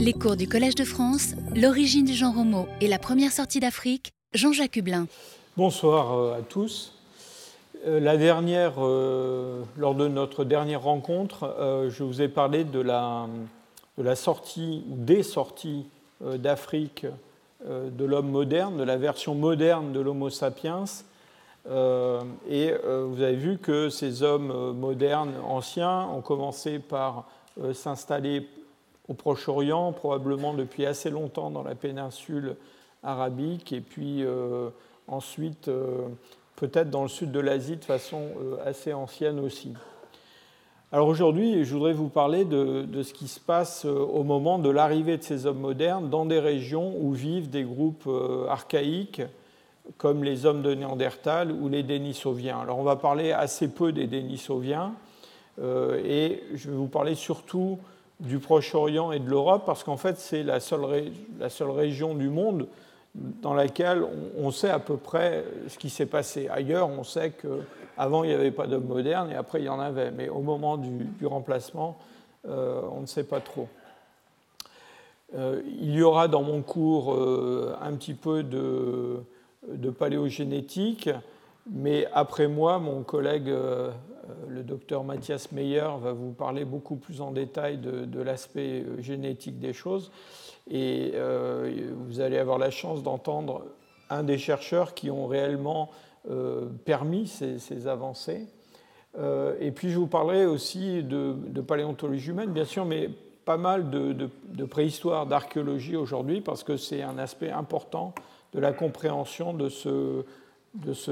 Les cours du Collège de France, l'origine du genre homo et la première sortie d'Afrique, Jean-Jacques Hublin. Bonsoir euh, à tous. Euh, la dernière, euh, lors de notre dernière rencontre, je vous ai parlé de la, de la sortie ou des sorties d'Afrique de l'homme moderne, de la version moderne de l'Homo sapiens. et vous avez vu que ces hommes modernes anciens ont commencé par s'installer au Proche-Orient, probablement depuis assez longtemps dans la péninsule arabique, et puis euh, ensuite euh, peut-être dans le sud de l'Asie de façon euh, assez ancienne aussi. Alors aujourd'hui, je voudrais vous parler de, de, ce qui se passe au moment de l'arrivée de ces hommes modernes dans des régions où vivent des groupes archaïques comme les hommes de Néandertal ou les Denisoviens. Alors on va parler assez peu des Denisoviens et je vais vous parler surtout du Proche-Orient et de l'Europe, parce qu'en fait, c'est la seule, la seule région du monde dans laquelle on, sait à peu près ce qui s'est passé. Ailleurs, on sait qu'avant, il n'y avait pas d'hommes modernes et après, il y en avait. Mais au moment du, remplacement, euh, on ne sait pas trop. Euh, il y aura dans mon cours euh, un petit peu de, de, paléogénétique, mais après moi, mon collègue le docteur Mathias Meyer va vous parler beaucoup plus en détail de, l'aspect euh, génétique des choses. Et euh, vous allez avoir la chance d'entendre un des chercheurs qui ont réellement permis ces, avancées. et puis je vous parlerai aussi de, paléontologie humaine, bien sûr, mais pas mal de, préhistoire, d'archéologie aujourd'hui, parce que c'est un aspect important de la compréhension de ce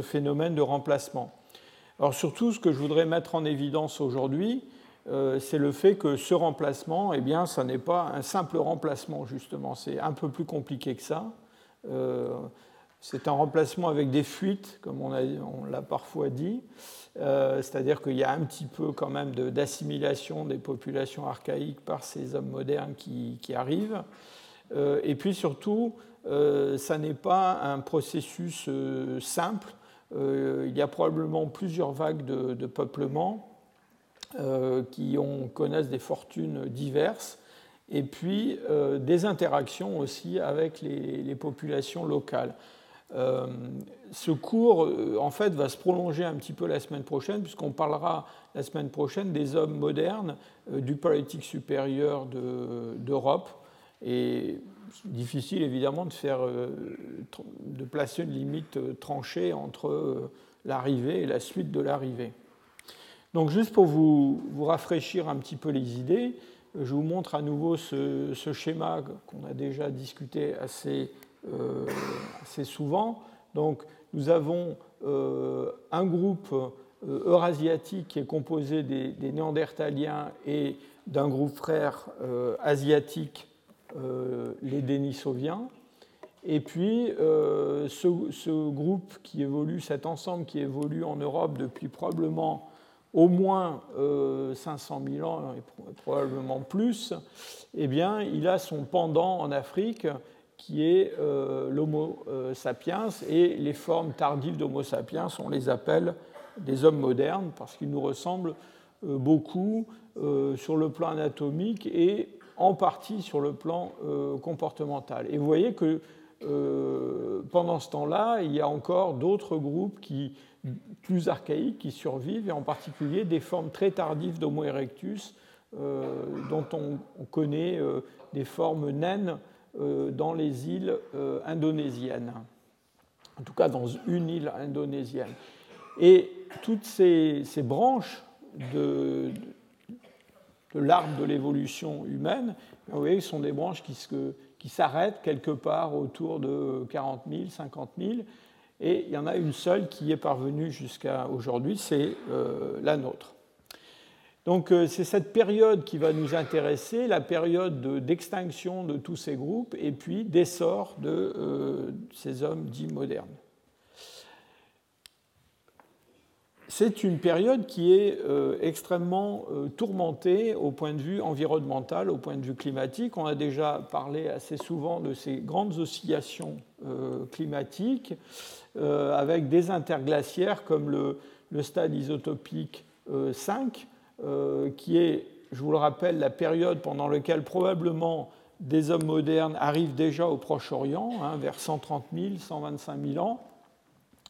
phénomène de remplacement. Alors surtout, ce que je voudrais mettre en évidence aujourd'hui, euh, c'est le fait que ce remplacement, eh bien, ça n'est pas un simple remplacement, justement. C'est un peu plus compliqué que ça. Euh, c'est un remplacement avec des fuites, comme on, l'a parfois dit. Euh, c'est-à-dire qu'il y a un petit peu quand même d'assimilation des populations archaïques par ces hommes modernes qui, qui arrivent. et puis surtout, ça n'est pas un processus simple il y a probablement plusieurs vagues de, peuplement euh, qui ont, connaissent des fortunes diverses et puis euh, des interactions aussi avec les, populations locales. ce cours, en fait, va se prolonger un petit peu la semaine prochaine, puisqu'on parlera la semaine prochaine des hommes modernes du politique supérieur d'Europe. et difficile évidemment de, faire, euh, de placer une limite euh, tranchée entre euh, l'arrivée et la suite de l'arrivée. Donc juste pour vous, vous, rafraîchir un petit peu les idées, je vous montre à nouveau ce, schéma qu'on a déjà discuté assez, assez, souvent. Donc nous avons un groupe eurasiatique qui est composé des, néandertaliens et d'un groupe frère asiatique les Denisoviens. Et puis, euh, ce, groupe qui évolue, cet ensemble qui évolue en Europe depuis probablement au moins 500 euh, 000 ans, et probablement plus, eh bien, il a son pendant en Afrique qui est l'Homo sapiens, et les formes tardives d'Homo sapiens, on les appelle des hommes modernes, parce qu'ils nous ressemblent beaucoup sur le plan anatomique et en partie sur le plan euh, comportemental. Et vous voyez que euh, pendant ce temps-là, il y a encore d'autres groupes qui, plus archaïques qui survivent, et en particulier des formes très tardives d'Homo erectus, euh, dont on, connaît des formes naines dans les îles indonésiennes, en tout cas dans une île indonésienne. Et toutes ces, ces branches de, l'arbre de l'évolution humaine, vous voyez, ce sont des branches qui, qui s'arrêtent quelque part autour de 40 000, 50 000, et il y en a une seule qui est parvenue jusqu'à aujourd'hui, c'est euh, la nôtre. Donc euh, c'est cette période qui va nous intéresser, la période d'extinction de, tous ces groupes et puis d'essor de euh, ces hommes dits modernes. C'est une période qui est euh, extrêmement euh, tourmentée au point de vue environnemental, au point de vue climatique. On a déjà parlé assez souvent de ces grandes oscillations euh, climatiques avec des interglaciaires comme le, stade isotopique 5, qui est, je vous le rappelle, la période pendant laquelle probablement des hommes modernes arrivent déjà au Proche-Orient, hein, vers 130 000, 125 000 ans,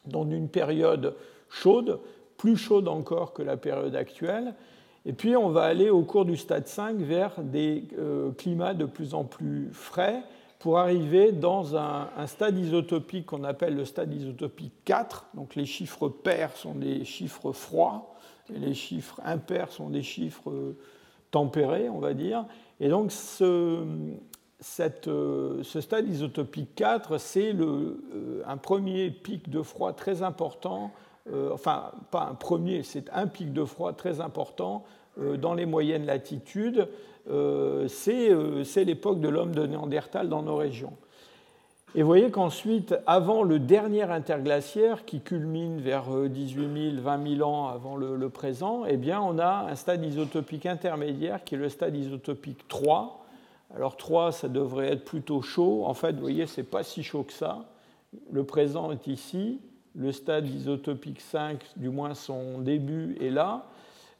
dans une période chaude, plus chaude encore que la période actuelle. Et puis on va aller au cours du stade 5 vers des euh, climats de plus en plus frais pour arriver dans un, stade isotopique qu'on appelle le stade isotopique 4. Donc les chiffres pairs sont des chiffres froids et les chiffres impairs sont des chiffres tempérés, on va dire. Et donc ce, euh, ce stade isotopique 4, c'est euh, un premier pic de froid très important, euh, enfin pas un premier, c'est un pic de froid très important dans les moyennes latitudes. c'est l'époque de l'homme de Néandertal dans nos régions. Et vous voyez qu'ensuite, avant le dernier interglaciaire qui culmine vers 18 000, 20 000 ans avant le, présent, eh bien, on a un stade isotopique intermédiaire qui est le stade isotopique 3, alors 3, ça devrait être plutôt chaud. En fait, vous voyez, ce n'est pas si chaud que ça. Le présent est ici. Le stade isotopique 5, du moins son début, est là.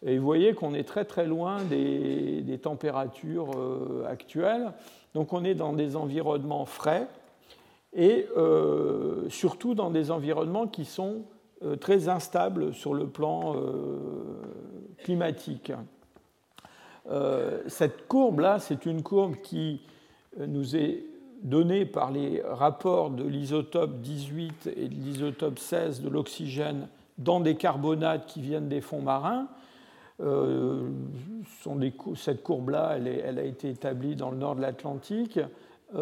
Et vous voyez qu'on est très très loin des, températures euh, actuelles. Donc on est dans des environnements frais et euh, surtout dans des environnements qui sont euh, très instables sur le plan climatique. Cette courbe-là, c'est une courbe qui nous est donnée par les rapports de l'isotope 18 et de l'isotope 16 de l'oxygène dans des carbonates qui viennent des fonds marins. Euh, cette courbe-là, elle, a été établie dans le nord de l'Atlantique.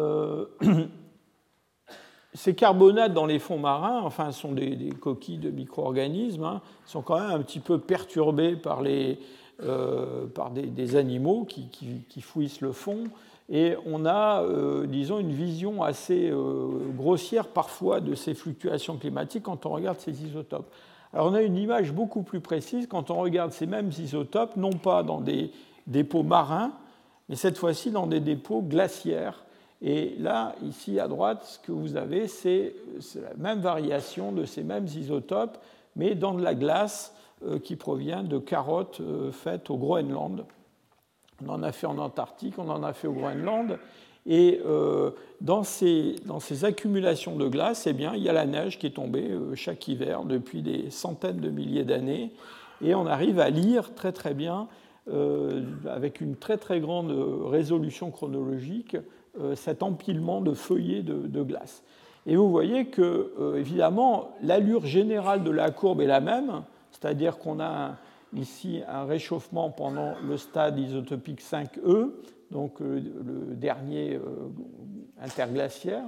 ces carbonates dans les fonds marins, enfin, sont des, coquilles de micro-organismes, hein, sont quand même un petit peu perturbés par les, euh, par des, animaux qui, qui, fouissent le fond. Et on a, euh, disons, une vision assez euh, grossière parfois de ces fluctuations climatiques quand on regarde ces isotopes. Alors on a une image beaucoup plus précise quand on regarde ces mêmes isotopes, non pas dans des dépôts marins, mais cette fois-ci dans des dépôts glaciaires. Et là, ici à droite, ce que vous avez, c'est la même variation de ces mêmes isotopes, mais dans de la glace euh, qui provient de carottes faites au Groenland. On en a fait en Antarctique, on en a fait au Groenland. Et euh, dans, ces, dans, ces, accumulations de glace, eh bien, il y a la neige qui est tombée chaque hiver depuis des centaines de milliers d'années. Et on arrive à lire très très bien, avec une très très grande résolution chronologique, cet empilement de feuillets de, glace. Et vous voyez que, évidemment, l'allure générale de la courbe est la même, c'est-à-dire qu'on a ici un réchauffement pendant le stade isotopique 5e, donc euh, le dernier euh, interglaciaire,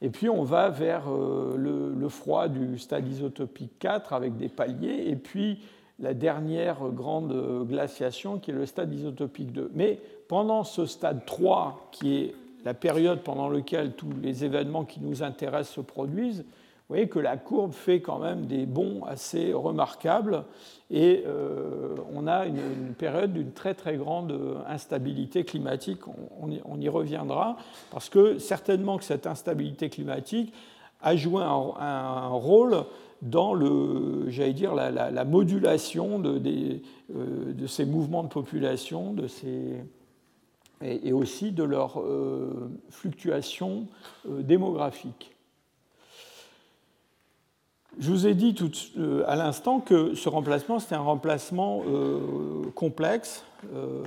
et puis on va vers euh, le, froid du stade isotopique 4 avec des paliers, et puis la dernière grande glaciation qui est le stade isotopique 2. Mais pendant ce stade 3, qui est la période pendant laquelle tous les événements qui nous intéressent se produisent, vous voyez que la courbe fait quand même des bonds assez remarquables et euh, on a une, période d'une très très grande instabilité climatique. On, y, reviendra parce que certainement que cette instabilité climatique a joué un, rôle dans le, dire, la, modulation de, euh, de, ces mouvements de population, de ces, et, aussi de leur euh, fluctuation démographique. Je vous ai dit euh, à l'instant que ce remplacement, c'était un remplacement euh, complexe, euh,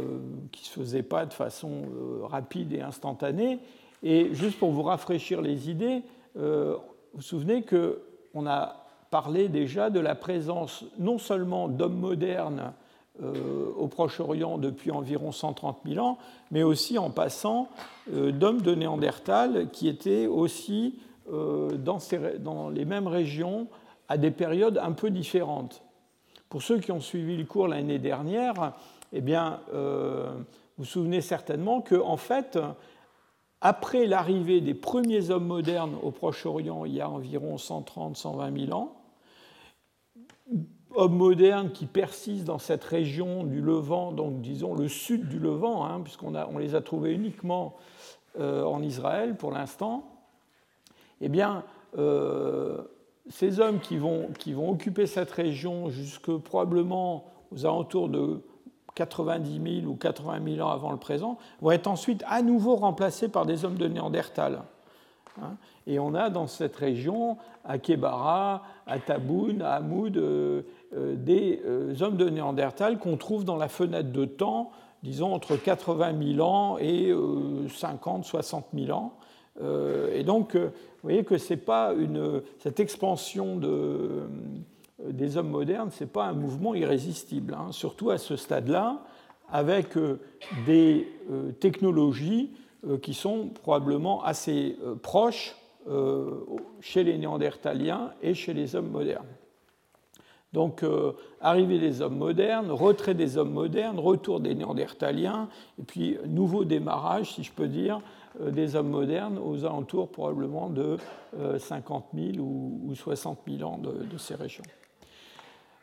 qui ne se faisait pas de façon rapide et instantanée. Et juste pour vous rafraîchir les idées, vous vous souvenez qu'on a parlé déjà de la présence non seulement d'hommes modernes au Proche-Orient depuis environ 130 000 ans, mais aussi en passant d'hommes de Néandertal qui étaient aussi euh, dans, les mêmes régions à des périodes un peu différentes. Pour ceux qui ont suivi le cours l'année dernière, eh bien, euh, vous vous souvenez certainement que, en fait, après l'arrivée des premiers hommes modernes au Proche-Orient, il y a environ 130-120 000 ans, hommes modernes qui persistent dans cette région du Levant, donc disons le sud du Levant, hein, puisqu'on on les a trouvés uniquement euh, en Israël pour l'instant, eh bien, euh, ces hommes qui vont, qui vont occuper cette région jusque probablement aux alentours de 90 000 ou 80 000 ans avant le présent, vont être ensuite à nouveau remplacés par des hommes de Néandertal. Hein. Et on a dans cette région, à Kebara, à Taboun, à Hamoud, euh, euh, des hommes de Néandertal qu'on trouve dans la fenêtre de temps, disons entre 80 000 ans et 50, 60 000 ans. Et donc, vous voyez que c'est pas une, cette expansion de, des hommes modernes, ce n'est pas un mouvement irrésistible, hein. surtout à ce stade-là, avec des technologies qui sont probablement assez proches euh, chez les néandertaliens et chez les hommes modernes. Donc, euh, arrivée des hommes modernes, retrait des hommes modernes, retour des néandertaliens, et puis nouveau démarrage, si je peux dire, euh, des hommes modernes aux alentours probablement de 50 000 ou, 60 000 ans de, ces régions.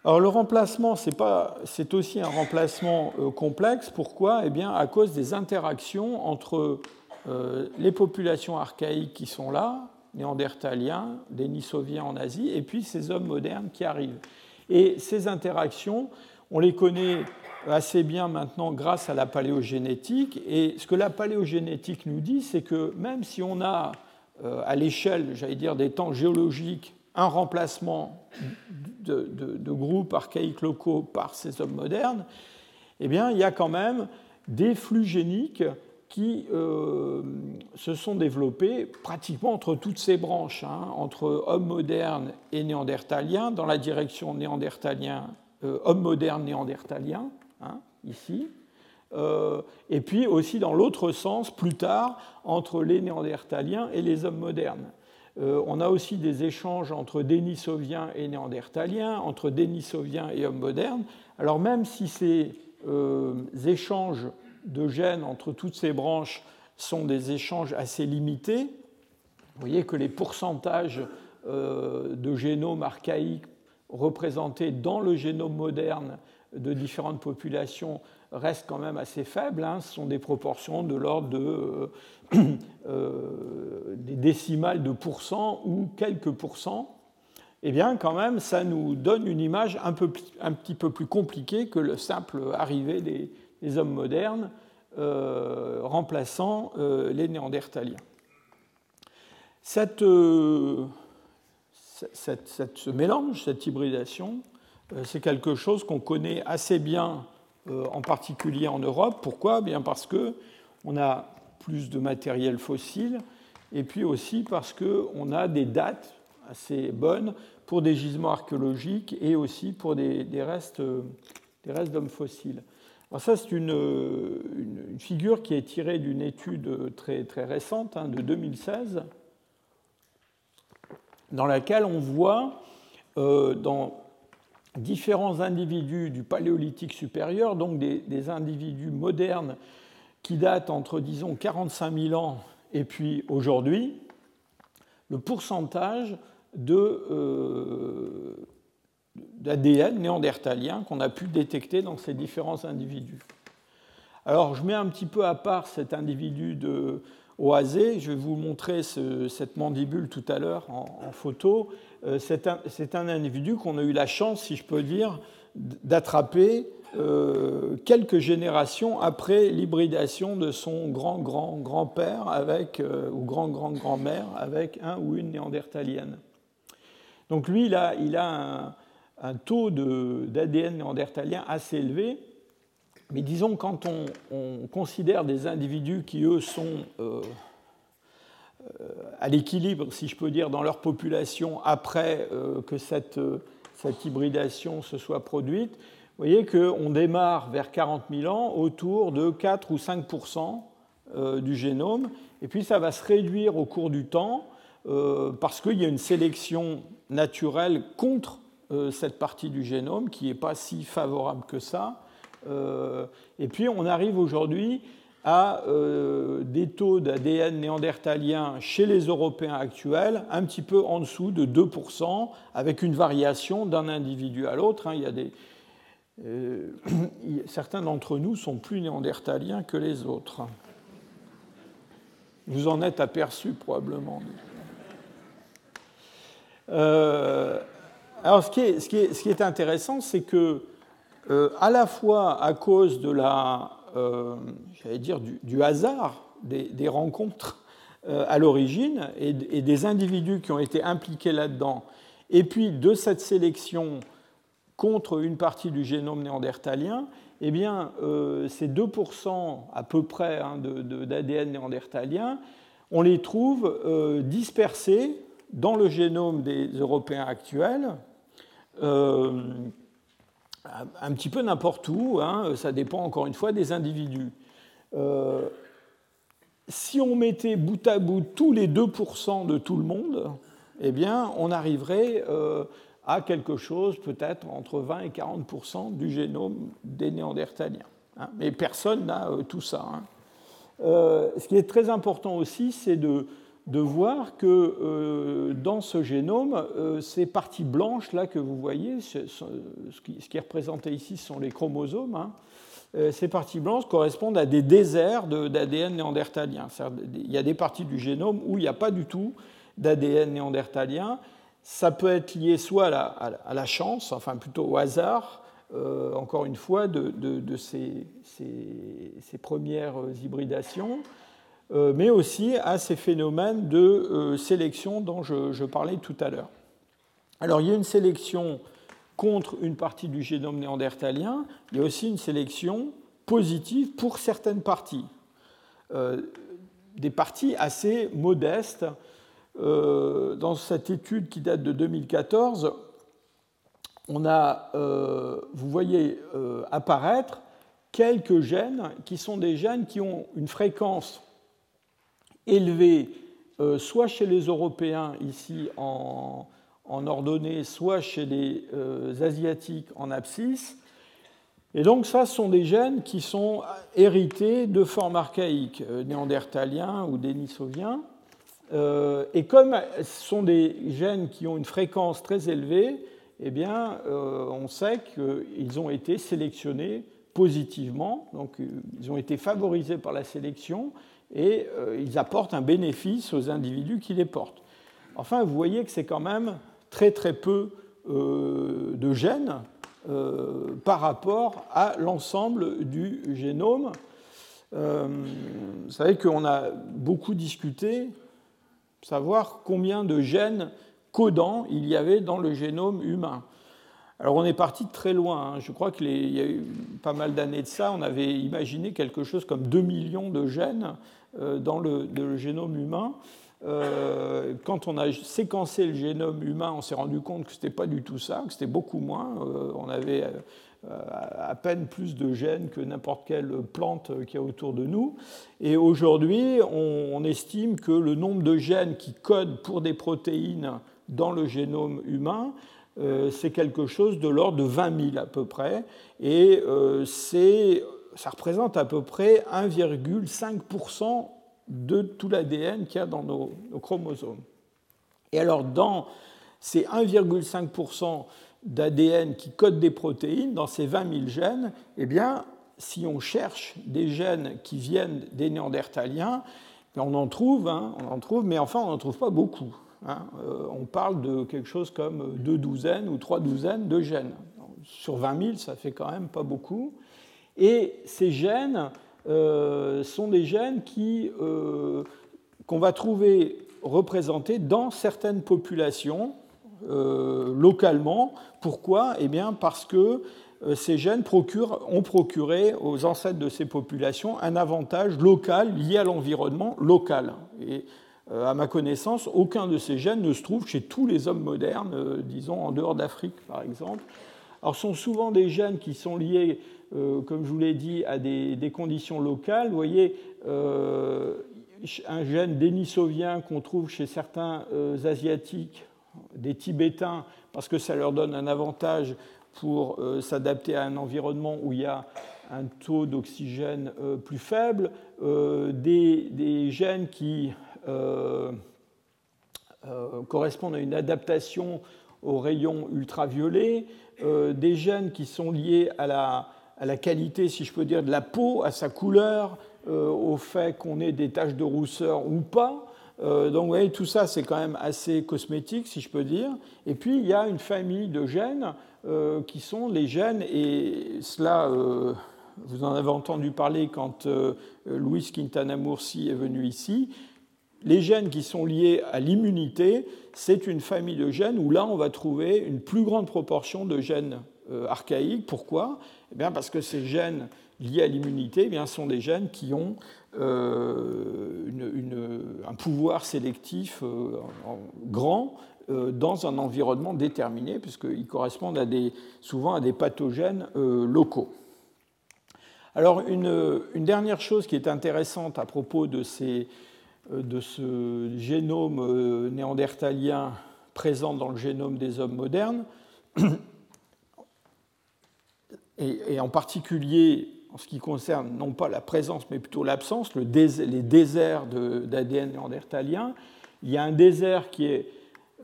Alors le remplacement, c'est aussi un remplacement complexe. Pourquoi? Eh bien, à cause des interactions entre les populations archaïques qui sont là, néandertaliens, Denisoviens en Asie, et puis ces hommes modernes qui arrivent. Et ces interactions, on les connaît assez bien maintenant grâce à la paléogénétique. Et ce que la paléogénétique nous dit, c'est que même si on a euh, à l'échelle, j'allais dire, des temps géologiques, un remplacement de, de, groupes archaïques locaux par ces hommes modernes, eh bien, il y a quand même des flux géniques qui euh, se sont développés pratiquement entre toutes ces branches, hein, entre hommes modernes et néandertaliens, dans la direction néandertalien, euh, homme moderne néandertalien, hein, ici, euh, et puis aussi dans l'autre sens, plus tard, entre les néandertaliens et les hommes modernes. on a aussi des échanges entre dénisoviens et néandertaliens, entre dénisoviens et hommes modernes. Alors même si ces échanges de gènes entre toutes ces branches sont des échanges assez limités. Vous voyez que les pourcentages euh, de génomes archaïques représentés dans le génome moderne de différentes populations restent quand même assez faibles. Hein. Ce sont des proportions de l'ordre de, euh, euh, des décimales de pourcents ou quelques pourcents. Eh bien, quand même, ça nous donne une image un, peu, un petit peu plus compliquée que le simple arrivée des, les hommes modernes euh, remplaçant euh, les néandertaliens. Cette, euh, ce mélange, cette hybridation, c'est quelque chose qu'on connaît assez bien, en particulier en Europe. Pourquoi? Bien parce qu'on a plus de matériel fossile, et puis aussi parce qu'on a des dates assez bonnes pour des gisements archéologiques et aussi pour des, restes, des restes d'hommes fossiles. Alors ça, c'est une, figure qui est tirée d'une étude très, très récente, hein, de 2016, dans laquelle on voit euh, dans différents individus du paléolithique supérieur, donc des, individus modernes qui datent entre, disons, 45 000 ans et puis aujourd'hui, le pourcentage de, euh, d'ADN néandertalien qu'on a pu détecter dans ces différents individus. Alors, je mets un petit peu à part cet individu de Oasé. Je vais vous montrer cette mandibule tout à l'heure en, photo. Euh, c'est un, individu qu'on a eu la chance, si je peux dire, d'attraper euh, quelques générations après l'hybridation de son grand-grand-grand-père avec, euh, ou grand-grand-grand-mère avec un ou une néandertalienne. Donc lui, il a, il a un, un taux d'ADN néandertalien assez élevé. Mais disons, quand on, considère des individus qui, eux, sont euh, euh, à l'équilibre, si je peux dire, dans leur population après euh, que cette, cette, hybridation se soit produite, vous voyez qu'on démarre vers 40 000 ans autour de 4 ou 5% du génome, et puis ça va se réduire au cours du temps parce qu'il y a une sélection naturelle contre euh, cette partie du génome qui n'est pas si favorable que ça. Euh, et puis on arrive aujourd'hui à euh, des taux d'ADN néandertalien chez les Européens actuels un petit peu en dessous de 2%, avec une variation d'un individu à l'autre. Hein. Il y a des, certains d'entre nous sont plus néandertaliens que les autres. Vous en êtes aperçu probablement. Alors, ce qui est, intéressant, c'est que à la fois à cause de la, j'allais dire, du, hasard des, rencontres à l'origine et, des individus qui ont été impliqués là-dedans, et puis de cette sélection contre une partie du génome néandertalien, eh bien, ces 2% à peu près hein, d'ADN néandertalien, on les trouve dispersés dans le génome des Européens actuels, euh, un petit peu n'importe où, hein, ça dépend encore une fois des individus. Euh, si on mettait bout à bout tous les 2% de tout le monde, eh bien, on arriverait euh, à quelque chose peut-être entre 20 et 40% du génome des Néandertaliens. Hein. Mais personne n'a tout ça. Hein. ce qui est très important aussi, c'est de de voir que euh, dans ce génome, euh, ces parties blanches là que vous voyez, ce, qui, est représenté ici sont les chromosomes, hein, euh, ces parties blanches correspondent à des déserts d'ADN néandertalien. Il y a des parties du génome où il n'y a pas du tout d'ADN néandertalien. Ça peut être lié soit à la, chance, enfin plutôt au hasard, encore une fois, de, ces, premières hybridations, mais aussi à ces phénomènes de euh, sélection dont je, parlais tout à l'heure. Alors il y a une sélection contre une partie du génome néandertalien, il y a aussi une sélection positive pour certaines parties, euh, des parties assez modestes. dans cette étude qui date de 2014, on a, vous voyez apparaître quelques gènes qui sont des gènes qui ont une fréquence élevé euh, soit chez les Européens ici en, ordonnée, soit chez les euh, Asiatiques en abscisse. Et donc ça, ce sont des gènes qui sont hérités de formes archaïques, euh, néandertaliens ou dénisoviens. et comme ce sont des gènes qui ont une fréquence très élevée, eh bien, on sait qu'ils ont été sélectionnés positivement, donc ils ont été favorisés par la sélection, et euh, ils apportent un bénéfice aux individus qui les portent. Enfin, vous voyez que c'est quand même très très peu euh, de gènes euh, par rapport à l'ensemble du génome. vous savez qu'on a beaucoup discuté, savoir combien de gènes codants il y avait dans le génome humain. Alors on est parti de très loin. Hein. Je crois qu'il y a eu pas mal d'années de ça, on avait imaginé quelque chose comme 2 millions de gènes dans le, génome humain. Euh, quand on a séquencé le génome humain, on s'est rendu compte que ce n'était pas du tout ça, que c'était beaucoup moins. Euh, on avait à peine plus de gènes que n'importe quelle plante qui est autour de nous. Et aujourd'hui, on, estime que le nombre de gènes qui codent pour des protéines dans le génome humain, c'est quelque chose de l'ordre de 20 000 à peu près. Et c'est ça représente à peu près 1,5% de tout l'ADN qu'il y a dans nos, chromosomes. Et alors, dans ces 1,5% d'ADN qui codent des protéines, dans ces 20 000 gènes, eh bien, si on cherche des gènes qui viennent des néandertaliens, on en trouve, hein, on en trouve, mais enfin, on n'en trouve pas beaucoup. Hein. Euh, on parle de quelque chose comme deux douzaines ou trois douzaines de gènes. Sur 20 000, ça fait quand même pas beaucoup. Et ces gènes euh, sont des gènes euh, qu'on va trouver représentés dans certaines populations euh, localement. Pourquoi? Eh bien parce que ces gènes ont procuré aux ancêtres de ces populations un avantage local lié à l'environnement local. Et à ma connaissance, aucun de ces gènes ne se trouve chez tous les hommes modernes, disons en dehors d'Afrique par exemple. Alors, ce sont souvent des gènes qui sont liés comme je vous l'ai dit, à des, conditions locales. Vous voyez, euh, un gène dénisovien qu'on trouve chez certains euh, Asiatiques, des Tibétains, parce que ça leur donne un avantage pour s'adapter à un environnement où il y a un taux d'oxygène plus faible, des, des, gènes qui correspondent à une adaptation aux rayons ultraviolets, des gènes qui sont liés à la, à la qualité, si je peux dire, de la peau, à sa couleur, euh, au fait qu'on ait des taches de rousseur ou pas. Euh, donc vous voyez, tout ça, c'est quand même assez cosmétique, si je peux dire. Et puis, il y a une famille de gènes qui sont les gènes, et cela, vous en avez entendu parler quand Louis Quintana Murci est venu ici, les gènes qui sont liés à l'immunité, c'est une famille de gènes où là, on va trouver une plus grande proportion de gènes archaïques. Pourquoi? Eh bien Parce que ces gènes liés à l'immunité eh sont des gènes qui ont euh, un pouvoir sélectif euh, grand euh, dans un environnement déterminé, puisqu'ils correspondent à des, souvent à des pathogènes locaux. Alors une, dernière chose qui est intéressante à propos de, ces, de ce génome néandertalien présent dans le génome des hommes modernes, et en particulier en ce qui concerne non pas la présence, mais plutôt l'absence, le les déserts d'ADN néandertalien. Il y a un désert qui est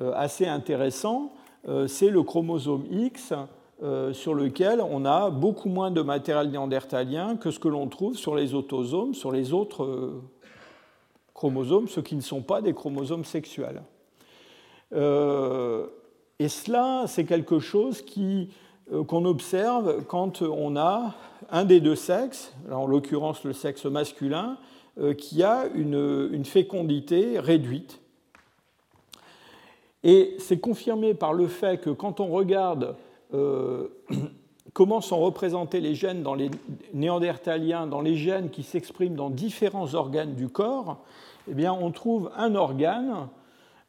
euh, assez intéressant, euh, c'est le chromosome X, euh, sur lequel on a beaucoup moins de matériel néandertalien que ce que l'on trouve sur les autosomes, sur les autres chromosomes, ceux qui ne sont pas des chromosomes sexuels. et cela, c'est quelque chose qu'on observe quand on a un des deux sexes, en l'occurrence le sexe masculin, euh, qui a une, fécondité réduite. Et c'est confirmé par le fait que quand on regarde euh, comment sont représentés les gènes dans les néandertaliens, dans les gènes qui s'expriment dans différents organes du corps, eh bien, on trouve un organe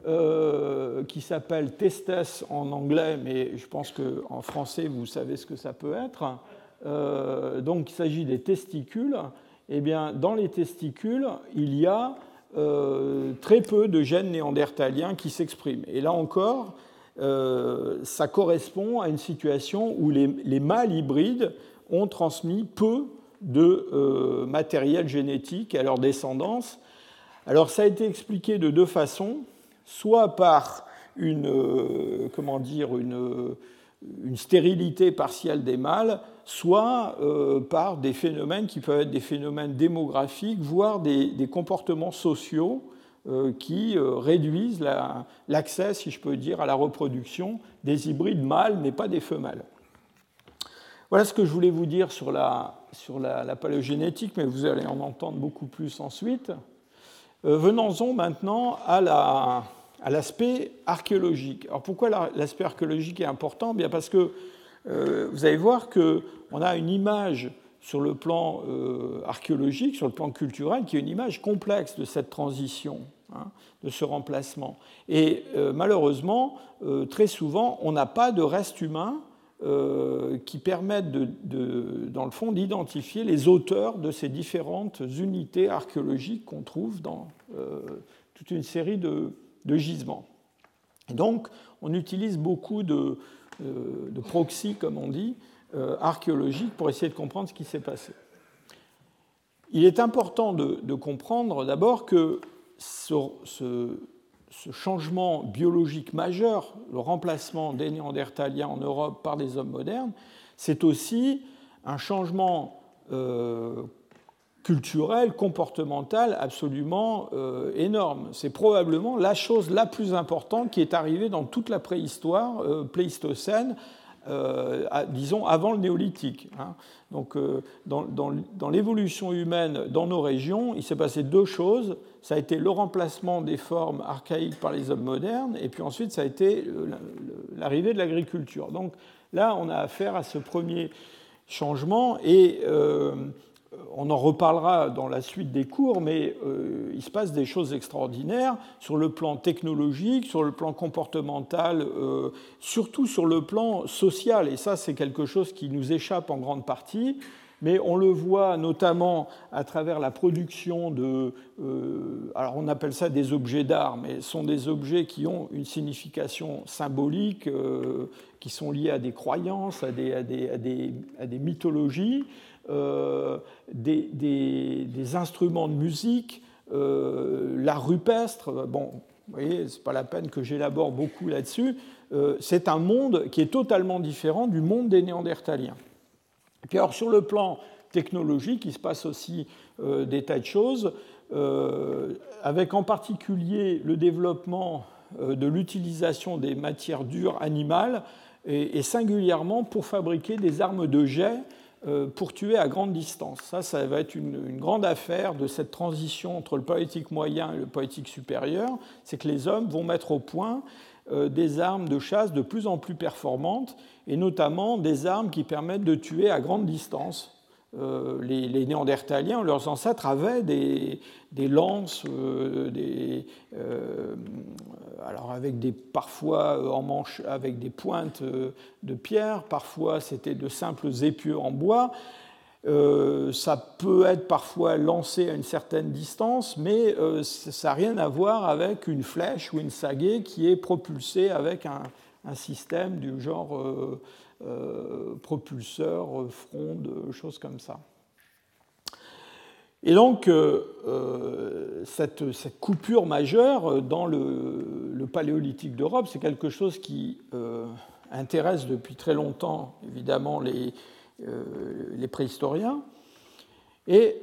euh, qui s'appelle testes en anglais, mais je pense qu'en français, vous savez ce que ça peut être, euh, donc il s'agit des testicules, eh bien, dans les testicules, il y a euh, très peu de gènes néandertaliens qui s'expriment. Et là encore, ça correspond à une situation où les, mâles hybrides ont transmis peu de matériel génétique à leur descendance. Alors ça a été expliqué de deux façons, soit par une, comment dire, une, une stérilité partielle des mâles, soit euh, par des phénomènes qui peuvent être des phénomènes démographiques, voire des, comportements sociaux euh, qui euh, réduisent l'accès, si je peux dire, à la reproduction des hybrides mâles, mais pas des femelles. Voilà ce que je voulais vous dire sur la, sur la, palégénétique, mais vous allez en entendre beaucoup plus ensuite. Venons-en maintenant à la, à l'aspect archéologique. Alors pourquoi l'aspect archéologique est important? Bien parce que euh, vous allez voir qu'on a une image sur le plan euh, archéologique, sur le plan culturel, qui est une image complexe de cette transition, hein, de ce remplacement. Et euh, malheureusement, très souvent, on n'a pas de restes humains qui permettent, dans le fond, d'identifier les auteurs de ces différentes unités archéologiques qu'on trouve dans toute une série de, gisements. Et donc, on utilise beaucoup de, euh, de proxy, comme on dit, euh, archéologiques pour essayer de comprendre ce qui s'est passé. Il est important de, comprendre d'abord que ce, changement biologique majeur, le remplacement des néandertaliens en Europe par des hommes modernes, c'est aussi un changement euh, culturel, comportemental absolument euh, énorme. C'est probablement la chose la plus importante qui est arrivée dans toute la préhistoire euh, pléistocène, euh, disons avant le néolithique. Hein. Donc, dans, dans l'évolution humaine dans nos régions, il s'est passé deux choses. Ça a été le remplacement des formes archaïques par les hommes modernes, et puis ensuite, ça a été l'arrivée de l'agriculture. Donc là, on a affaire à ce premier changement, et on en reparlera dans la suite des cours, mais euh, il se passe des choses extraordinaires sur le plan technologique, sur le plan comportemental, euh, surtout sur le plan social. Et ça, c'est quelque chose qui nous échappe en grande partie. Mais on le voit notamment à travers la production de... Euh, alors on appelle ça des objets d'art, mais ce sont des objets qui ont une signification symbolique, qui sont liés à des croyances, à des, à des mythologies. Euh, des, instruments de musique, euh, l'art rupestre. Bon, vous voyez, ce n'est pas la peine que j'élabore beaucoup là-dessus. Euh, c'est un monde qui est totalement différent du monde des Néandertaliens. Et puis alors, sur le plan technologique, il se passe aussi des tas de choses, avec en particulier le développement de l'utilisation des matières dures animales et, singulièrement pour fabriquer des armes de jet pour tuer à grande distance. Ça, ça va être une, grande affaire de cette transition entre le politique moyen et le politique supérieur, c'est que les hommes vont mettre au point euh, des armes de chasse de plus en plus performantes, et notamment des armes qui permettent de tuer à grande distance. Euh, les, Néandertaliens, leurs ancêtres, avaient des, lances, des, alors avec des, parfois en manche, avec des pointes de pierre, parfois c'était de simples épieux en bois, euh, ça peut être parfois lancé à une certaine distance, mais euh, ça n'a rien à voir avec une flèche ou une sagaie qui est propulsée avec un, système du genre euh, propulseur, fronde, choses comme ça. Et donc, cette, coupure majeure dans le paléolithique d'Europe, c'est quelque chose qui intéresse depuis très longtemps, évidemment, les, euh, les préhistoriens. Et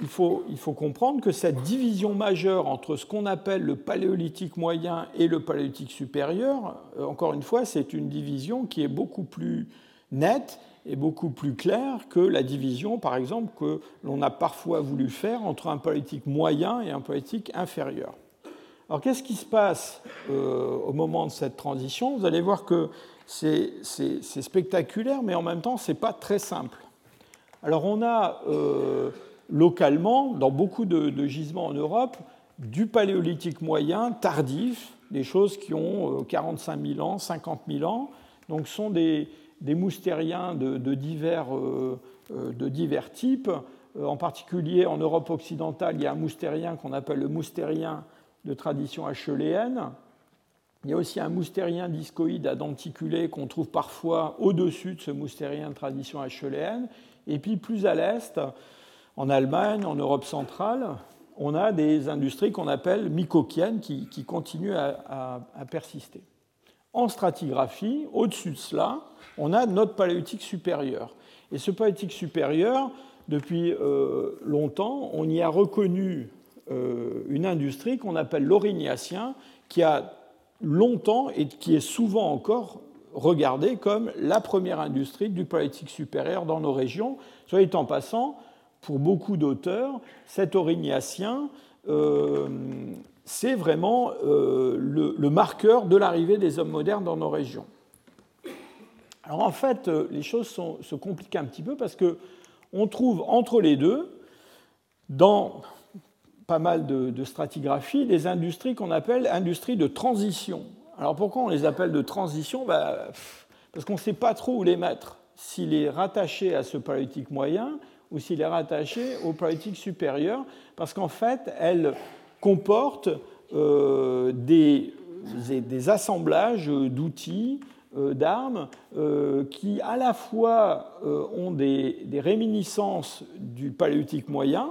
il faut, comprendre que cette division majeure entre ce qu'on appelle le paléolithique moyen et le paléolithique supérieur, euh, encore une fois, c'est une division qui est beaucoup plus nette et beaucoup plus claire que la division, par exemple, que l'on a parfois voulu faire entre un paléolithique moyen et un paléolithique inférieur. Alors qu'est-ce qui se passe euh, au moment de cette transition? Vous allez voir que c'est spectaculaire, mais en même temps, ce n'est pas très simple. Alors on a euh, localement, dans beaucoup de, gisements en Europe, du paléolithique moyen tardif, des choses qui ont 45 euh, 000 ans, 50 000 ans, donc sont des, moustériens de, divers, euh, de, divers, types. En particulier, en Europe occidentale, il y a un moustérien qu'on appelle le moustérien de tradition acheléenne, il y a aussi un moustérien discoïde à denticulé qu'on trouve parfois au-dessus de ce moustérien de tradition acheléenne. Et puis plus à l'est, en Allemagne, en Europe centrale, on a des industries qu'on appelle mycokiennes qui, continuent à, persister. En stratigraphie, au-dessus de cela, on a notre paléolithique supérieur. Et ce paléolithique supérieur, depuis euh, longtemps, on y a reconnu euh, une industrie qu'on appelle l'orignacien, qui a longtemps et qui est souvent encore regardée comme la première industrie du politique supérieur dans nos régions. Soit en passant, pour beaucoup d'auteurs, cet orignacien, euh, c'est vraiment euh, le, marqueur de l'arrivée des hommes modernes dans nos régions. Alors en fait, euh, les choses se compliquent un petit peu parce que on trouve entre les deux, dans pas mal de, stratigraphies, des industries qu'on appelle industries de transition. Alors pourquoi on les appelle de transition? Bah, Parce qu'on ne sait pas trop où les mettre, s'il est rattaché à ce paléolithique moyen ou s'il est rattaché au paléolithique supérieur, parce qu'en fait, elles comportent euh, des, assemblages d'outils, euh, d'armes, euh, qui à la fois ont des, des réminiscences du paléolithique moyen,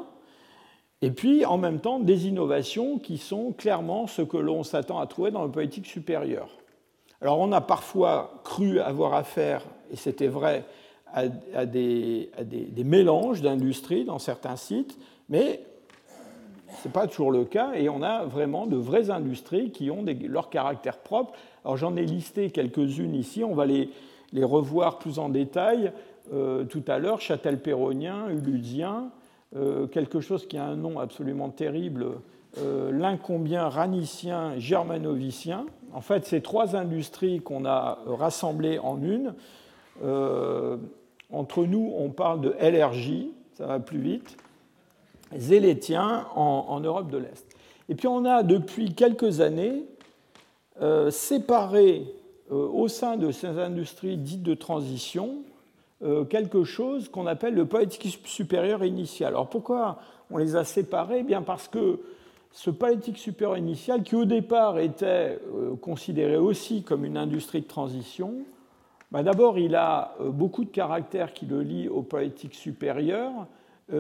et puis en même temps des innovations qui sont clairement ce que l'on s'attend à trouver dans le politique supérieur. Alors on a parfois cru avoir affaire, et c'était vrai, à, des, mélanges d'industries dans certains sites, mais ce n'est pas toujours le cas, et on a vraiment de vraies industries qui ont leur caractère propre. Alors j'en ai listé quelques-unes ici, on va les, revoir plus en détail euh, tout à l'heure, Châtel-Péronnien, Uludien, euh, quelque chose qui a un nom absolument terrible, euh, l'incombien ranicien germanovicien. En fait, ces trois industries qu'on a rassemblées en une, euh, entre nous, on parle de LRJ, ça va plus vite, zélétien en, Europe de l'Est. Et puis on a depuis quelques années séparé au sein de ces industries dites de transition euh, quelque chose qu'on appelle le politique supérieur initial. Alors pourquoi on les a séparés? Eh Bien parce que ce politique supérieur initial, qui au départ était euh, considéré aussi comme une industrie de transition, bah, d'abord il a euh, beaucoup de caractères qui le lient au politique supérieur,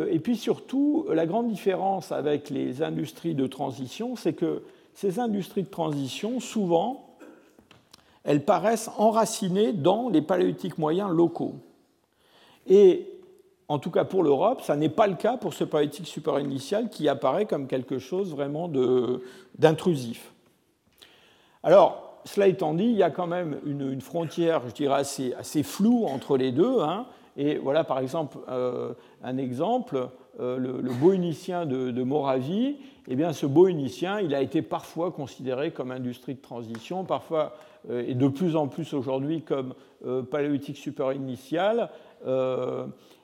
et puis surtout la grande différence avec les industries de transition, c'est que ces industries de transition, souvent, elles paraissent enracinées dans les paléolithiques moyens locaux. Et en tout cas pour l'Europe, ça n'est pas le cas pour ce paléolithique supérieur initial qui apparaît comme quelque chose vraiment d'intrusif. Alors, cela étant dit, il y a quand même une, frontière, je dirais, assez, floue entre les deux. Hein. Et voilà, par exemple, un exemple, le, le de, de, Moravie. Eh bien, ce boénicien, il a été parfois considéré comme industrie de transition, parfois et de plus en plus aujourd'hui comme paléolithique super initial.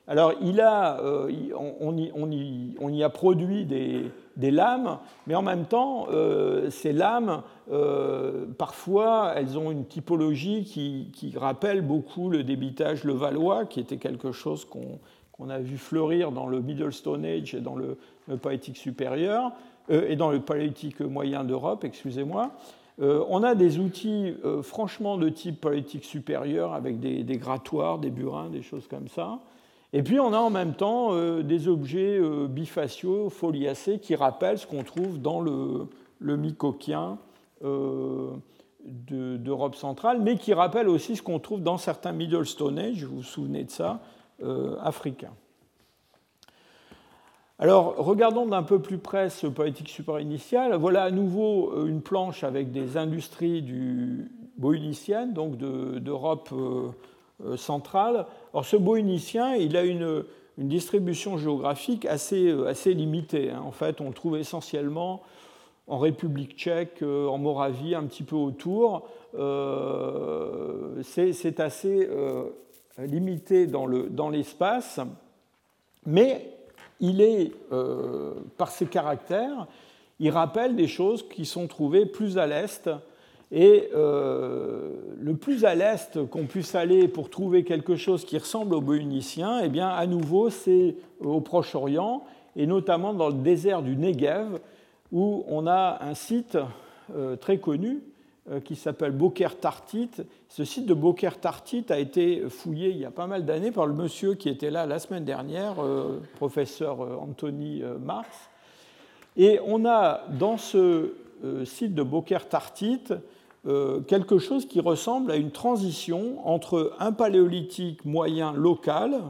Alors, il a, euh, on, y, a produit des, lames, mais en même temps, euh, ces lames, euh, parfois, elles ont une typologie qui, rappelle beaucoup le débitage levallois, qui était quelque chose qu'on a vu fleurir dans le Middle Stone Age et dans le, paléolithique supérieur, et dans le paléolithique moyen d'Europe, excusez-moi. on a des outils franchement de type paléolithique supérieur avec des, grattoirs, des burins, des choses comme ça. Et puis on a en même temps euh, des objets euh, bifaciaux, foliacés, qui rappellent ce qu'on trouve dans le, le mycoquien euh, d'Europe centrale, mais qui rappellent aussi ce qu'on trouve dans certains Middle Stone Age, vous vous souvenez de ça, africains. Alors, regardons d'un peu plus près ce poétique super initial. Voilà à nouveau une planche avec des industries du boïnicienne, donc d'Europe centrale, Or, ce boïnicien, il a une, distribution géographique assez, euh, assez limitée. Hein. En fait, on le trouve essentiellement en République tchèque, euh, en Moravie, un petit peu autour. Euh, c'est assez limité dans l'espace, mais il est, par ses caractères, il rappelle des choses qui sont trouvées plus à l'est et euh, le plus à l'est qu'on puisse aller pour trouver quelque chose qui ressemble au bohunicien, eh bien, à nouveau, c'est au Proche-Orient, et notamment dans le désert du Negev, où on a un site euh, très connu euh, qui s'appelle Boker Tartit. Ce site de Boker Tartit a été fouillé il y a pas mal d'années par le monsieur qui était là la semaine dernière, professeur Anthony Mars. Et on a dans ce site de Boker Tartit euh, quelque chose qui ressemble à une transition entre un paléolithique moyen local,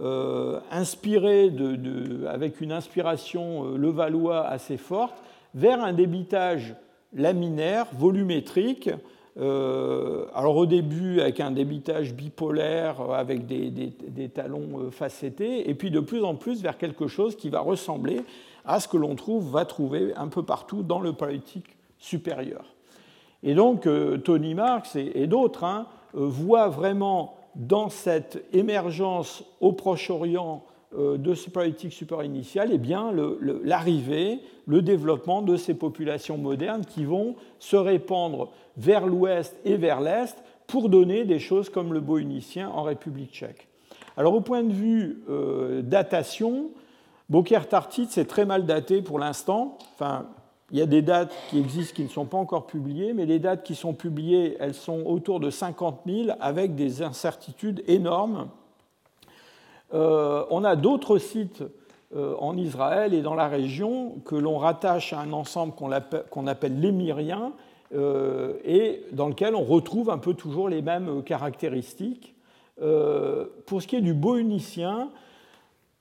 euh, inspiré de, avec une inspiration euh, levallois assez forte, vers un débitage laminaire, volumétrique, alors au début avec un débitage bipolaire avec des, talons facettés, et puis de plus en plus vers quelque chose qui va ressembler à ce que l'on va trouver un peu partout dans le paléolithique supérieur. Et donc, euh, Tony Marx et, d'autres hein, euh, voient vraiment dans cette émergence au Proche-Orient euh, de ce politique super initial, eh bien, l'arrivée, le, développement de ces populations modernes qui vont se répandre vers l'ouest et vers l'est pour donner des choses comme le bohunicien en République tchèque. Alors, au point de vue datation, Boker Tartit, c'est très mal daté pour l'instant. Enfin, il y a des dates qui existent qui ne sont pas encore publiées, mais les dates qui sont publiées, elles sont autour de 50 000 avec des incertitudes énormes. Euh, on a d'autres sites euh, en Israël et dans la région que l'on rattache à un ensemble qu'on appelle, appelle l'émirien euh, et dans lequel on retrouve un peu toujours les mêmes caractéristiques. pour ce qui est du bohunicien,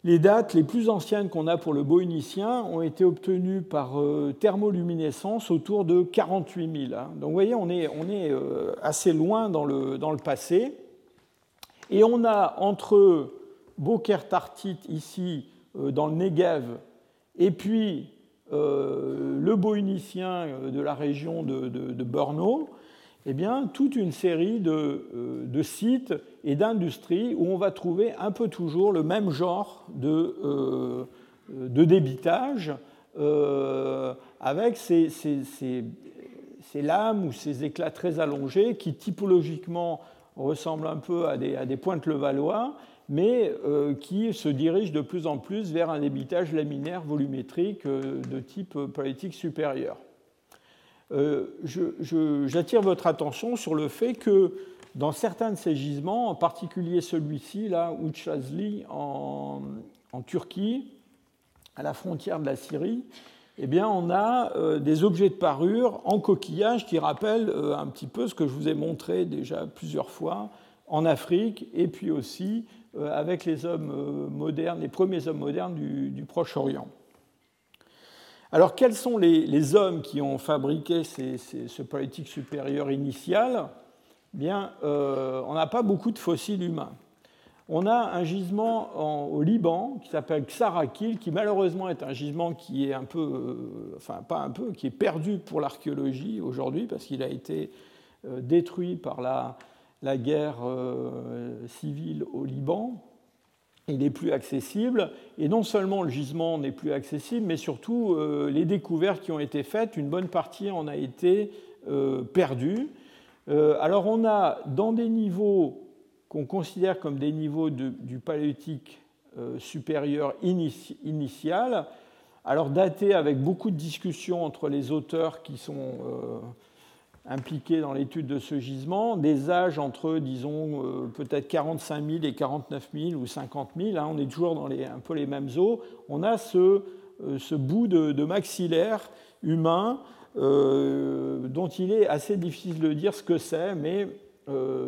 les dates les plus anciennes qu'on a pour le bohunicien ont été obtenues par euh, thermoluminescence autour de 48 000. Hein. Donc vous voyez, on est, euh, assez loin dans le, passé. Et on a entre Boker Tartit ici euh, dans le Negev et puis le bohunicien de la région de, de, de Brno, eh bien, toute une série euh, de, sites et d'industries où on va trouver un peu toujours le même genre de, euh, débitage euh, avec ces, lames ou ces éclats très allongés qui typologiquement ressemblent un peu à des, pointes levallois, mais qui se dirigent de plus en plus vers un débitage laminaire volumétrique de type politique supérieur. Euh, j'attire votre attention sur le fait que dans certains de ces gisements, en particulier celui-ci, là, Uchazli, en, Turquie, à la frontière de la Syrie, eh bien, on a euh, des objets de parure en coquillage qui rappellent euh, un petit peu ce que je vous ai montré déjà plusieurs fois en Afrique et puis aussi avec les hommes modernes, les premiers hommes modernes du Proche-Orient. Alors, quels sont les, hommes qui ont fabriqué ce politique supérieur initial? Bien, euh, on n'a pas beaucoup de fossiles humains. On a un gisement au Liban qui s'appelle Xarakil, qui malheureusement est un gisement qui est un peu, euh, enfin pas un peu, qui est perdu pour l'archéologie aujourd'hui parce qu'il a été euh, détruit par la, la guerre civile au Liban il n'est plus accessible. Et non seulement le gisement n'est plus accessible, mais surtout euh, les découvertes qui ont été faites, une bonne partie en a été euh, perdue. Euh, alors on a dans des niveaux qu'on considère comme des niveaux du paléolithique supérieur initial, alors datés avec beaucoup de discussions entre les auteurs qui sont impliqués dans l'étude de ce gisement, des âges entre, disons, euh, peut-être 45 000 et 49 000 ou 50 000, hein, on est toujours dans les, un peu les mêmes eaux, on a ce, euh, bout de, maxillaire humain euh, dont il est assez difficile de dire ce que c'est, mais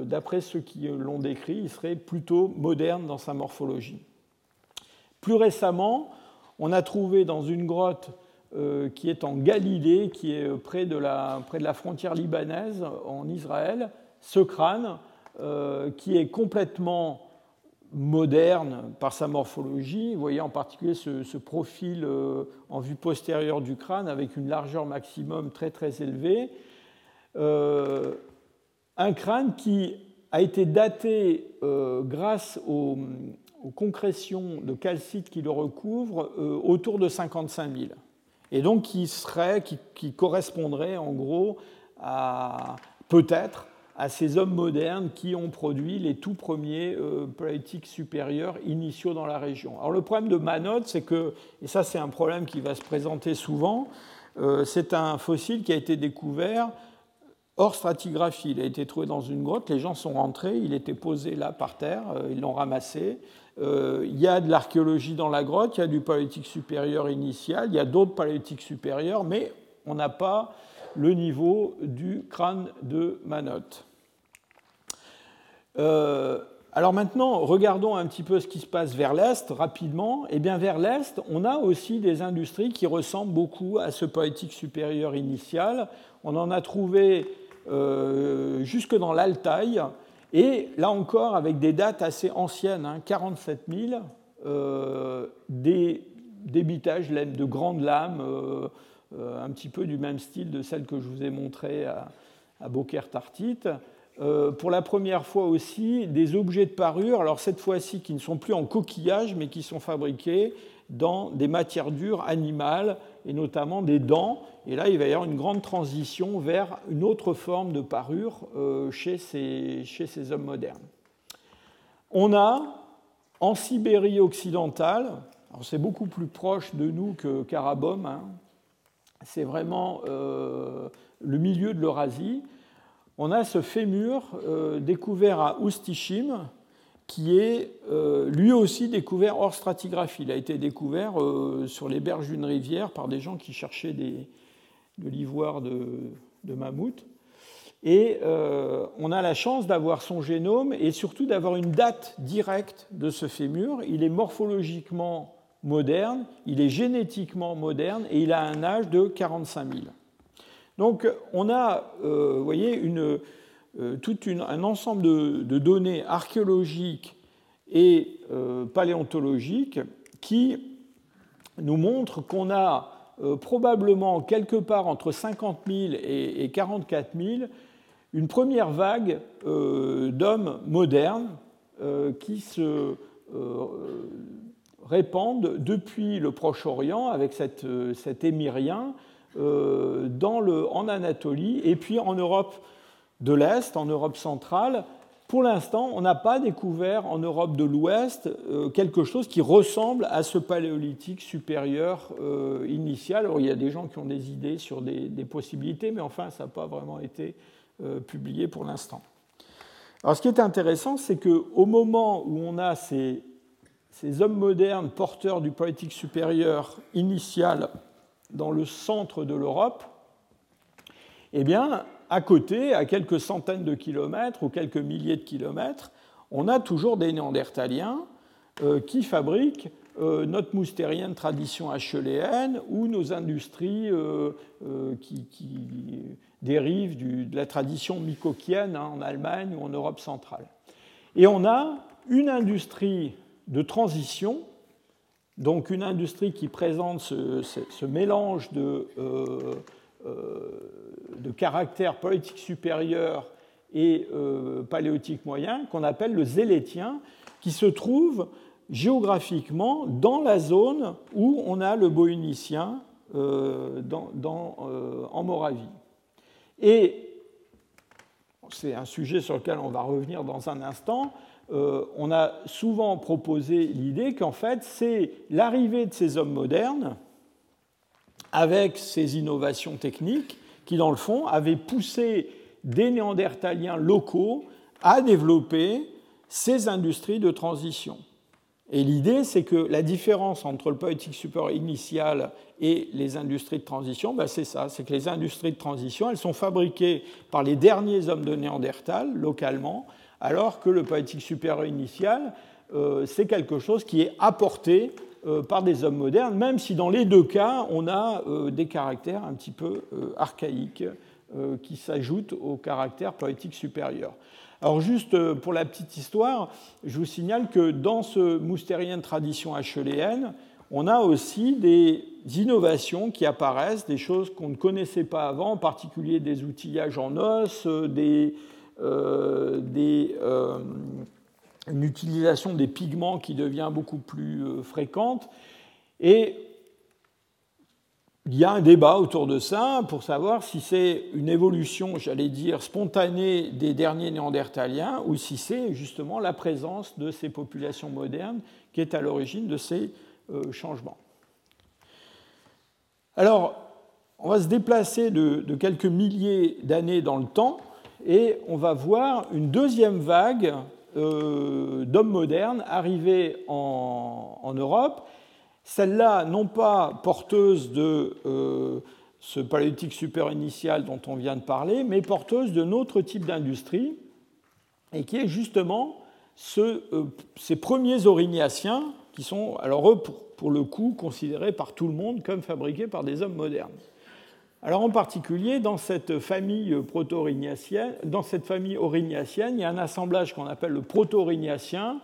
d'après ceux qui l'ont décrit, il serait plutôt moderne dans sa morphologie. Plus récemment, on a trouvé dans une grotte qui est en Galilée, qui est près de, la, près de la frontière libanaise en Israël, ce crâne euh, qui est complètement moderne par sa morphologie. Vous voyez en particulier ce, profil euh, en vue postérieure du crâne avec une largeur maximum très très élevée. un crâne qui a été daté grâce aux, aux, concrétions de calcite qui le recouvrent autour de 55 000 et donc qui, serait, qui, correspondrait en gros à peut-être à ces hommes modernes qui ont produit les tout premiers euh, politiques supérieurs initiaux dans la région. Alors le problème de Manod, c'est que, et ça c'est un problème qui va se présenter souvent, euh, c'est un fossile qui a été découvert hors stratigraphie. Il a été trouvé dans une grotte, les gens sont rentrés, il était posé là par terre, euh, ils l'ont ramassé, euh, il y a de l'archéologie dans la grotte, il y a du paléolithique supérieur initial, il y a d'autres paléolithiques supérieurs, mais on n'a pas le niveau du crâne de Manotte. Euh, alors maintenant, regardons un petit peu ce qui se passe vers l'Est rapidement. Eh bien vers l'Est, on a aussi des industries qui ressemblent beaucoup à ce paléolithique supérieur initial. On en a trouvé jusque dans l'Altaï, et là encore, avec des dates assez anciennes, 47 hein, 000, euh, des débitages de grandes lames, euh, euh, un petit peu du même style de celle que je vous ai montrée à, à Beaucaire-Tartite. pour la première fois aussi, des objets de parure, alors cette fois-ci qui ne sont plus en coquillage, mais qui sont fabriqués dans des matières dures animales, et notamment des dents. Et là, il va y avoir une grande transition vers une autre forme de parure euh, chez ces, hommes modernes. On a en Sibérie occidentale, c'est beaucoup plus proche de nous que Karabom, hein, c'est vraiment euh, le milieu de l'Eurasie, on a ce fémur euh, découvert à Oustishim, qui est euh, lui aussi découvert hors stratigraphie. Il a été découvert euh, sur les berges d'une rivière par des gens qui cherchaient de l'ivoire de, mammouth. Et euh, on a la chance d'avoir son génome et surtout d'avoir une date directe de ce fémur. Il est morphologiquement moderne, il est génétiquement moderne et il a un âge de 45 000. Donc on a, vous voyez, une, tout un ensemble de, données archéologiques et euh, paléontologiques qui nous montrent qu'on a euh, probablement quelque part entre 50 000 et, 44 000 une première vague d'hommes modernes qui se répandent depuis le Proche-Orient avec cet émirien en Anatolie et puis en Europe de l'Est, en Europe centrale. Pour l'instant, on n'a pas découvert en Europe de l'Ouest euh, quelque chose qui ressemble à ce paléolithique supérieur euh, initial. Alors, il y a des gens qui ont des idées sur des, possibilités, mais enfin, ça n'a pas vraiment été euh, publié pour l'instant. Alors, ce qui est intéressant, c'est qu'au moment où on a ces, ces hommes modernes porteurs du paléolithique supérieur initial dans le centre de l'Europe, eh bien, à côté, à quelques centaines de kilomètres ou quelques milliers de kilomètres, on a toujours des néandertaliens euh, qui fabriquent notre moustérienne tradition acheuléenne ou nos industries qui, dérivent de la tradition mycokienne hein, en Allemagne ou en Europe centrale. Et on a une industrie de transition, donc une industrie qui présente ce, mélange de, euh, euh, de caractères politiques supérieurs et euh, paléotique moyen, qu'on appelle le zélétien, qui se trouve géographiquement dans la zone où on a le bohunicien dans, en Moravie. Et c'est un sujet sur lequel on va revenir dans un instant, euh, on a souvent proposé l'idée qu'en fait, c'est l'arrivée de ces hommes modernes, avec ces innovations techniques, qui, dans le fond, avaient poussé des néandertaliens locaux à développer ces industries de transition. Et l'idée, c'est que la différence entre le poétique super initial et les industries de transition, ben c'est ça, c'est que les industries de transition, elles sont fabriquées par les derniers hommes de Néandertal, localement, alors que le poétique supérieur initial, euh, c'est quelque chose qui est apporté par des hommes modernes, même si dans les deux cas, on a euh, des caractères un petit peu archaïques qui s'ajoutent au caractère poétique supérieur. Alors juste pour la petite histoire, je vous signale que dans ce moustérienne tradition acheuléenne, on a aussi des innovations qui apparaissent, des choses qu'on ne connaissait pas avant, en particulier des outillages en os, des, euh, des, euh, une utilisation des pigments qui devient beaucoup plus euh, fréquente. Et il y a un débat autour de ça pour savoir si c'est une évolution, j'allais dire, spontanée des derniers néandertaliens ou si c'est justement la présence de ces populations modernes qui est à l'origine de ces changements. Alors, on va se déplacer de quelques milliers d'années dans le temps et on va voir une deuxième vague euh, d'hommes modernes arriver en, Europe. Celle-là, non pas porteuse de euh, ce paléolithique super initial dont on vient de parler, mais porteuse d'un autre type d'industrie, et qui est justement euh, ces premiers aurignaciens, qui sont, alors eux, pour le coup, considérés par tout le monde comme fabriqués par des hommes modernes. Alors en particulier, dans cette famille proto aurignacienne, il y a un assemblage qu'on appelle le proto-aurignacien,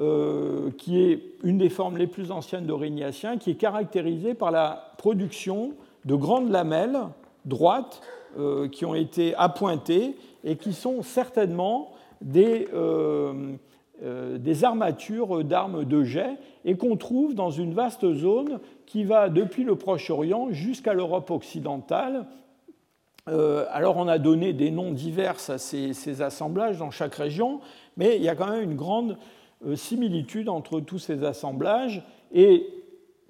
euh, qui est une des formes les plus anciennes d'aurignacien, qui est caractérisé par la production de grandes lamelles droites euh, qui ont été appointées et qui sont certainement des, euh, des armatures d'armes de jet et qu'on trouve dans une vaste zone qui va depuis le Proche-Orient jusqu'à l'Europe occidentale. Euh, alors on a donné des noms divers à ces, assemblages dans chaque région, mais il y a quand même une grande euh, similitude entre tous ces assemblages et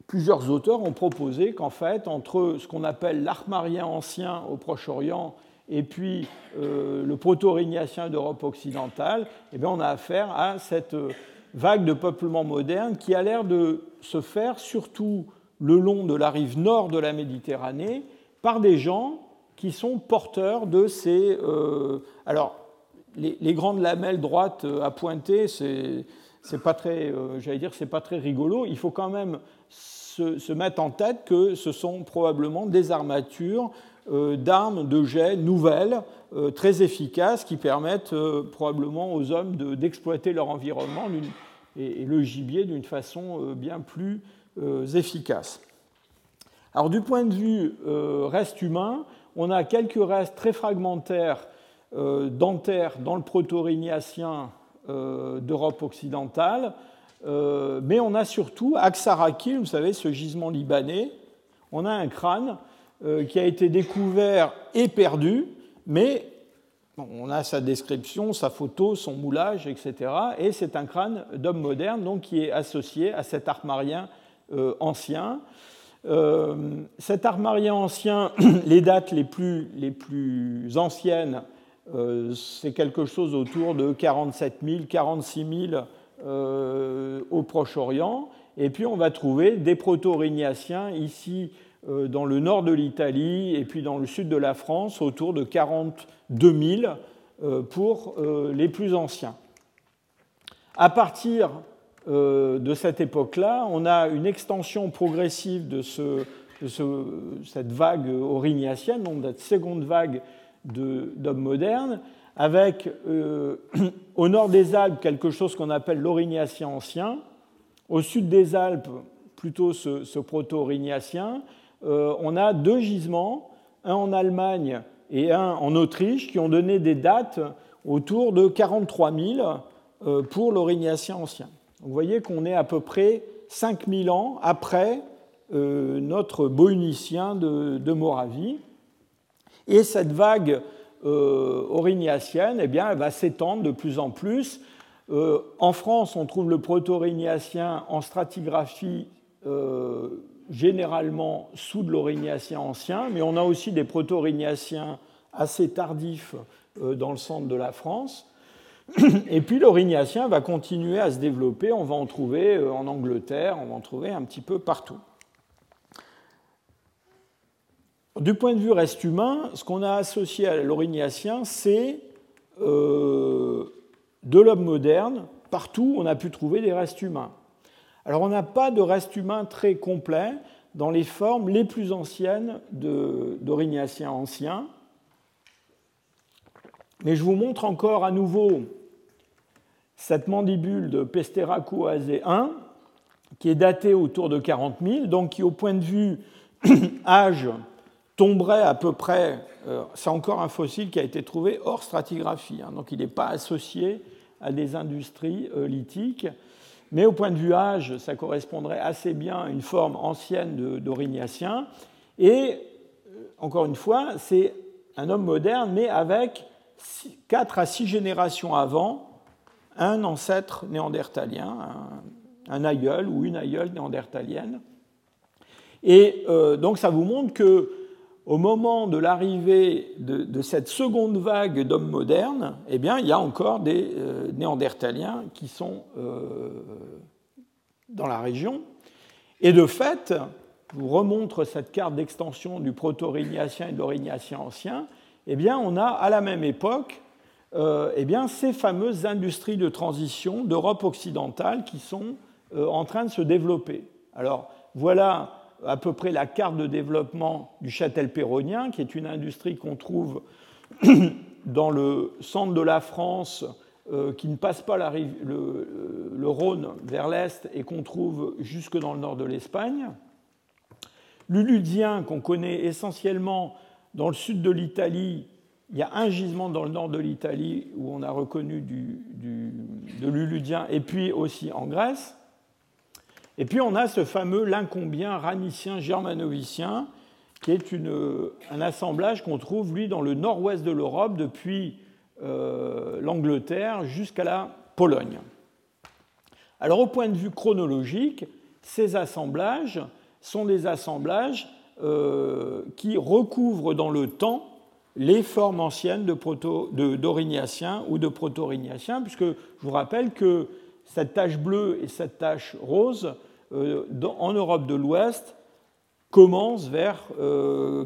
plusieurs auteurs ont proposé qu'en fait, entre ce qu'on appelle l'armarien ancien au Proche-Orient et puis euh, le proto-rignacien d'Europe occidentale, eh bien, on a affaire à cette vague de peuplement moderne qui a l'air de se faire surtout le long de la rive nord de la Méditerranée par des gens qui sont porteurs de ces... Euh, alors, les, grandes lamelles droites à pointer, c'est pas très, euh, j'allais dire, c'est pas très rigolo. Il faut quand même se, mettre en tête que ce sont probablement des armatures euh, d'armes de jet nouvelles, très efficaces, qui permettent probablement aux hommes d'exploiter leur environnement et, le gibier d'une façon bien plus euh, efficaces. Alors du point de vue euh, reste humain, on a quelques restes très fragmentaires euh, dentaires dans le proto-rignacien d'Europe occidentale, mais on a surtout Aksaraki, vous savez, ce gisement libanais. On a un crâne qui a été découvert et perdu, mais on a sa description, sa photo, son moulage, etc. Et c'est un crâne d'homme moderne, donc qui est associé à cet armarien euh, ancien. Euh, cet armarien ancien, les dates les plus, anciennes, euh, c'est quelque chose autour de 47 000, 46 000 au Proche-Orient. Et puis on va trouver des proto-aurignaciens ici dans le nord de l'Italie et puis dans le sud de la France autour de 42 000 pour les plus anciens. À partir de cette époque-là, on a une extension progressive de, cette vague aurignacienne, donc cette seconde vague d'hommes modernes, avec au nord des Alpes quelque chose qu'on appelle l'Aurignacien ancien, au sud des Alpes plutôt ce, proto-aurignacien, on a deux gisements, un en Allemagne et un en Autriche, qui ont donné des dates autour de 43 000 euh, pour l'Aurignacien ancien. Vous voyez qu'on est à peu près 5000 ans après euh, notre Bohunicien de, Moravie. Et cette vague euh, aurignacienne eh va s'étendre de plus en plus. en France, on trouve le proto-aurignacien en stratigraphie généralement sous de l'aurignacien ancien, mais on a aussi des proto-aurignaciens assez tardifs dans le centre de la France. Et puis l'orignacien va continuer à se développer, on va en trouver euh, en Angleterre, on va en trouver un petit peu partout. Du point de vue reste humain, ce qu'on a associé à l'orignacien, c'est euh, de l'homme moderne. Partout, on a pu trouver des restes humains. Alors, on n'a pas de restes humains très complets dans les formes les plus anciennes d'orignacien ancien. Mais je vous montre encore à nouveau cette mandibule de Pesteracuaceae 1, qui est datée autour de 40 000, donc qui, au point de vue âge, tomberait à peu près. Euh, c'est encore un fossile qui a été trouvé hors stratigraphie, hein, donc il n'est pas associé à des industries euh, lithiques. Mais au point de vue âge, ça correspondrait assez bien à une forme ancienne d'orignacien. Et, euh, encore une fois, c'est un homme moderne, mais avec 4 à 6 générations avant, un ancêtre néandertalien, un, aïeul ou une aïeule néandertalienne. Et euh, donc ça vous montre que au moment de l'arrivée de, cette seconde vague d'hommes modernes, eh bien, il y a encore des euh, néandertaliens qui sont euh, dans la région. Et de fait, je vous remontre cette carte d'extension du proto-aurignacien et de l'orignacien ancien, eh bien, on a à la même époque euh, eh bien, ces fameuses industries de transition d'Europe occidentale qui sont euh, en train de se développer. Alors, voilà à peu près la carte de développement du châtel péronien, qui est une industrie qu'on trouve dans le centre de la France, euh, qui ne passe pas le, Rhône vers l'est et qu'on trouve jusque dans le nord de l'Espagne. L'Uludien, qu'on connaît essentiellement dans le sud de l'Italie, il y a un gisement dans le nord de l'Italie où on a reconnu de l'Uludien, et puis aussi en Grèce. Et puis on a ce fameux lincombien ranicien germanovicien, qui est un assemblage qu'on trouve, lui, dans le nord-ouest de l'Europe, depuis euh, l'Angleterre jusqu'à la Pologne. Alors au point de vue chronologique, ces assemblages sont des assemblages euh, qui recouvrent dans le temps les formes anciennes d'orignacien ou de proto-orignacien, puisque je vous rappelle que cette tache bleue et cette tache rose, euh, en Europe de l'Ouest, commencent vers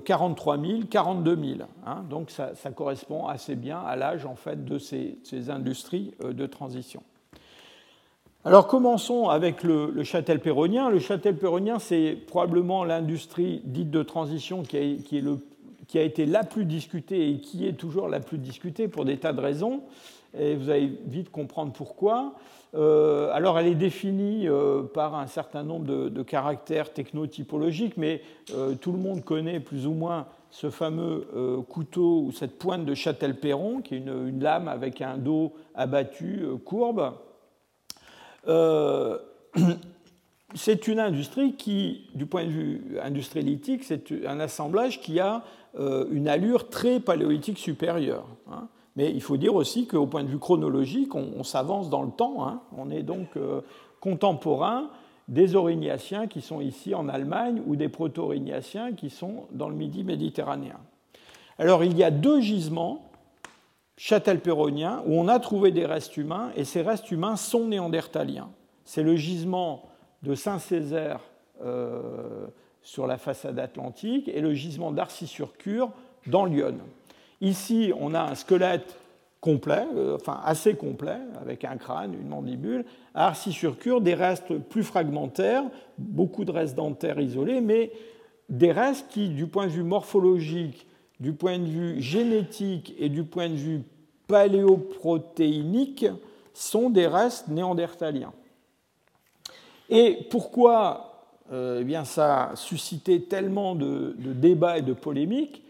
43 000, 42 000. donc ça, correspond assez bien à l'âge en fait, de ces, industries euh, de transition. Alors commençons avec le, le châtel péronien. Le châtel péronien, c'est probablement l'industrie dite de transition qui est le qui a été la plus discutée et qui est toujours la plus discutée pour des tas de raisons. Et vous allez vite comprendre pourquoi. Euh, alors, elle est définie euh, par un certain nombre de, caractères technotypologiques, mais euh, tout le monde connaît plus ou moins ce fameux couteau ou cette pointe de Châtel-Perron, qui est une, lame avec un dos abattu, courbe. c'est une industrie qui, du point de vue industrialitique, c'est un assemblage qui a euh, une allure très paléolithique supérieure. Hein. Mais il faut dire aussi qu'au point de vue chronologique, on, s'avance dans le temps. Hein. On est donc euh, contemporain des aurignaciens qui sont ici en Allemagne ou des proto-aurignaciens qui sont dans le midi méditerranéen. Alors il y a deux gisements châtel-péroniens où on a trouvé des restes humains et ces restes humains sont néandertaliens. C'est le gisement de Saint-Césaire euh, sur la façade atlantique et le gisement d'Arcy-sur-Cure dans Lyon. Ici, on a un squelette complet, enfin assez complet, avec un crâne, une mandibule, à Arcy-sur-Cure, des restes plus fragmentaires, beaucoup de restes dentaires isolés, mais des restes qui, du point de vue morphologique, du point de vue génétique et du point de vue paléoprotéinique, sont des restes néandertaliens. Et pourquoi euh, eh bien, ça a suscité tellement de, débats et de polémiques?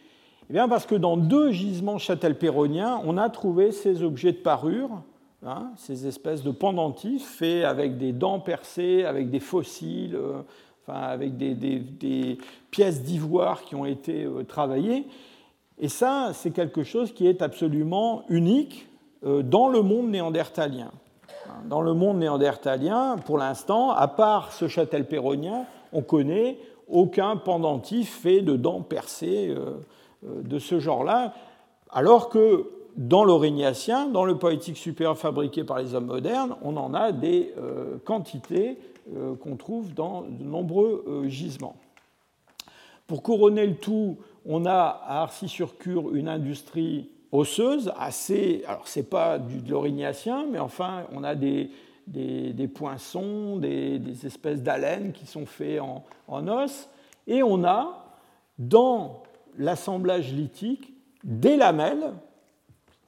Eh bien Parce que dans deux gisements châtelpéroniens, on a trouvé ces objets de parure, hein, ces espèces de pendentifs faits avec des dents percées, avec des fossiles, euh, enfin, avec des, pièces d'ivoire qui ont été euh, travaillées. Et ça, c'est quelque chose qui est absolument unique dans le monde néandertalien. Dans le monde néandertalien, pour l'instant, à part ce châtel péronien, on connaît aucun pendentif fait de dents percées euh, euh, de ce genre-là, alors que dans l'Aurignacien, dans le poétique supérieur fabriqué par les hommes modernes, on en a des euh, quantités qu'on trouve dans de nombreux gisements. Pour couronner le tout, on a à Arcy-sur-Cure une industrie osseuse, assez. Alors, ce n'est pas de l'orignacien, mais enfin, on a des, des, poinçons, des, espèces d'haleines qui sont faits en, en, os. Et on a, dans l'assemblage lithique, des lamelles.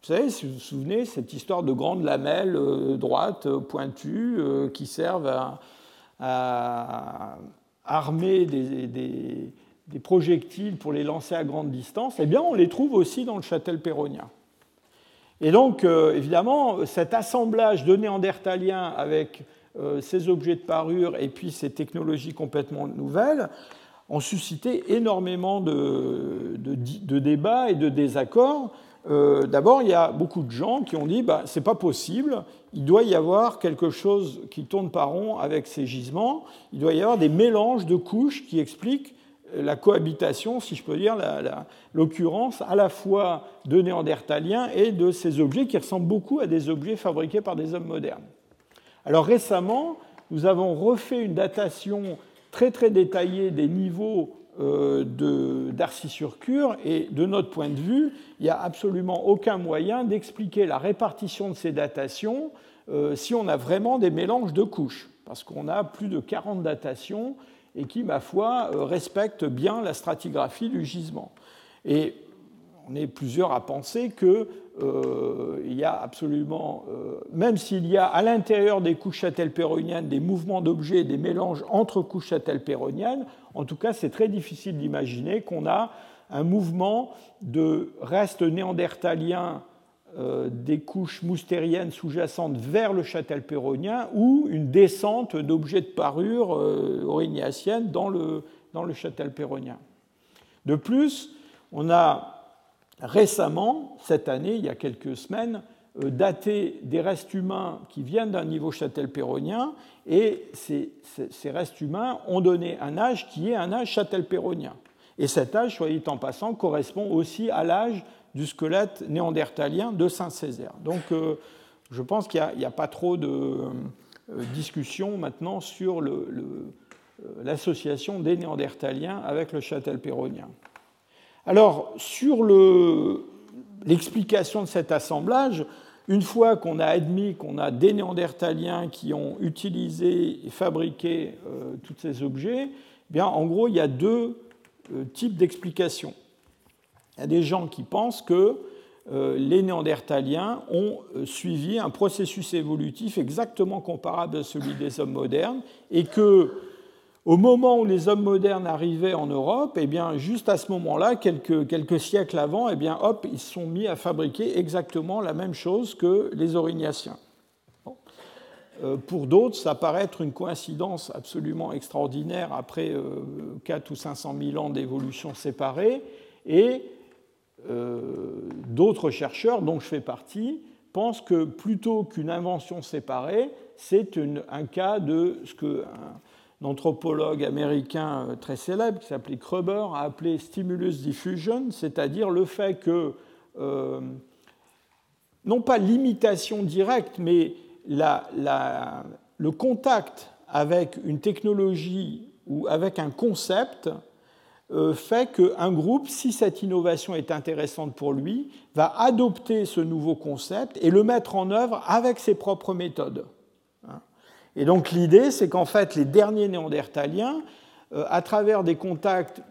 Vous savez, si vous vous souvenez, cette histoire de grandes lamelles euh, droites, euh, pointues, euh, qui servent à, à armer des des projectiles pour les lancer à grande distance, eh bien, on les trouve aussi dans le châtel péronien. Et donc, euh, évidemment, cet assemblage de néandertaliens avec euh, ces objets de parure et puis ces technologies complètement nouvelles ont suscité énormément de, débats et de désaccords. Euh, d'abord, il y a beaucoup de gens qui ont dit bah, c'est pas possible, il doit y avoir quelque chose qui tourne par rond avec ces gisements, il doit y avoir des mélanges de couches qui expliquent la cohabitation, si je peux dire, l'occurrence à la fois de néandertaliens et de ces objets qui ressemblent beaucoup à des objets fabriqués par des hommes modernes. Alors récemment, nous avons refait une datation très très détaillée des niveaux euh, d'Arcy-sur-Cure et de notre point de vue, il n'y a absolument aucun moyen d'expliquer la répartition de ces datations euh, si on a vraiment des mélanges de couches, parce qu'on a plus de 40 datations et qui, ma foi, euh, respecte bien la stratigraphie du gisement. Et on est plusieurs à penser qu'il euh, y a absolument, euh, même s'il y a à l'intérieur des couches châtel-péroniennes des mouvements d'objets, des mélanges entre couches châtel-péroniennes, en tout cas c'est très difficile d'imaginer qu'on a un mouvement de restes néandertaliens euh, des couches moustériennes sous-jacentes vers le châtel péronien ou une descente d'objets de parure euh, aurignacienne dans le, dans le. De plus, on a récemment, cette année, il y a quelques semaines, euh, daté des restes humains qui viennent d'un niveau châtel péronien et ces, restes humains ont donné un âge qui est un âge châtel péronien. Et cet âge, soyez en passant, correspond aussi à l'âge du squelette néandertalien de Saint-Césaire. Donc euh, je pense qu'il n'y a, pas trop de euh, discussion maintenant sur euh, l'association des néandertaliens avec le châtel péronien. Alors, sur l'explication de cet assemblage, une fois qu'on a admis qu'on a des néandertaliens qui ont utilisé et fabriqué tous ces objets, eh bien, en gros, il y a deux types d'explications. Il y a des gens qui pensent que euh, les Néandertaliens ont euh, suivi un processus évolutif exactement comparable à celui des hommes modernes et que au moment où les hommes modernes arrivaient en Europe, eh bien, juste à ce moment-là, quelques, siècles avant, eh bien, hop, ils se sont mis à fabriquer exactement la même chose que les Aurignaciens. Euh, pour d'autres, ça paraît être une coïncidence absolument extraordinaire après 4 ou 500 000 ans d'évolution séparée, et euh, d'autres chercheurs, dont je fais partie, pensent que plutôt qu'une invention séparée, c'est un cas de ce qu'un anthropologue américain euh, très célèbre, qui s'appelait Kruber, a appelé stimulus diffusion, c'est-à-dire le fait que, euh, non pas l'imitation directe, mais le contact avec une technologie ou avec un concept fait qu'un groupe, si cette innovation est intéressante pour lui, va adopter ce nouveau concept et le mettre en œuvre avec ses propres méthodes. Et donc l'idée, c'est qu'en fait, les derniers néandertaliens, à travers des contacts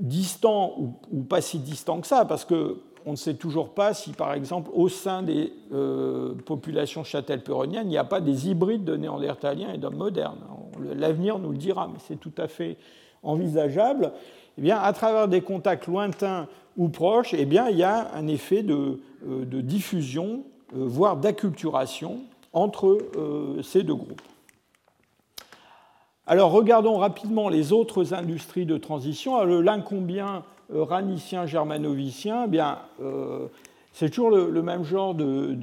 distants ou, pas si distants que ça, parce qu'on ne sait toujours pas si, par exemple, au sein des euh, populations châtel-perroniennes, il n'y a pas des hybrides de néandertaliens et d'hommes modernes. L'avenir nous le dira, mais c'est tout à fait envisageable. Eh à travers des contacts lointains ou proches, eh il y a un effet de, euh, diffusion, euh, voire d'acculturation entre ces deux groupes. Alors regardons rapidement les autres industries de transition. le l'incombien euh, ranicien germanovicien, eh bien, euh, c'est toujours le, même genre de,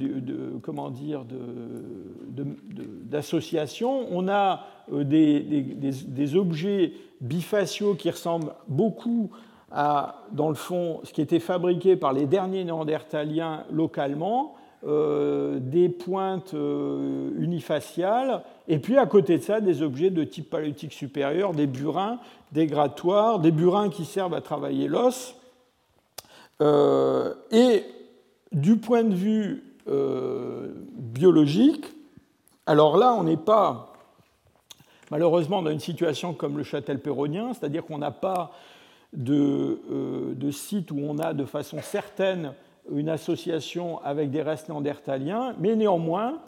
d'association. On a euh, des, objets bifaciaux qui ressemblent beaucoup à, dans le fond, ce qui était fabriqué par les derniers néandertaliens localement, des pointes unifaciales et puis à côté de ça, des objets de type paléolithique supérieur, des burins, des grattoirs, des burins qui servent à travailler l'os. Euh, et du point de vue euh, biologique, alors là, on n'est pas malheureusement dans une situation comme le châtel péronien, c'est-à-dire qu'on n'a pas de, euh, de, site où on a de façon certaine une association avec des restes néandertaliens, mais néanmoins,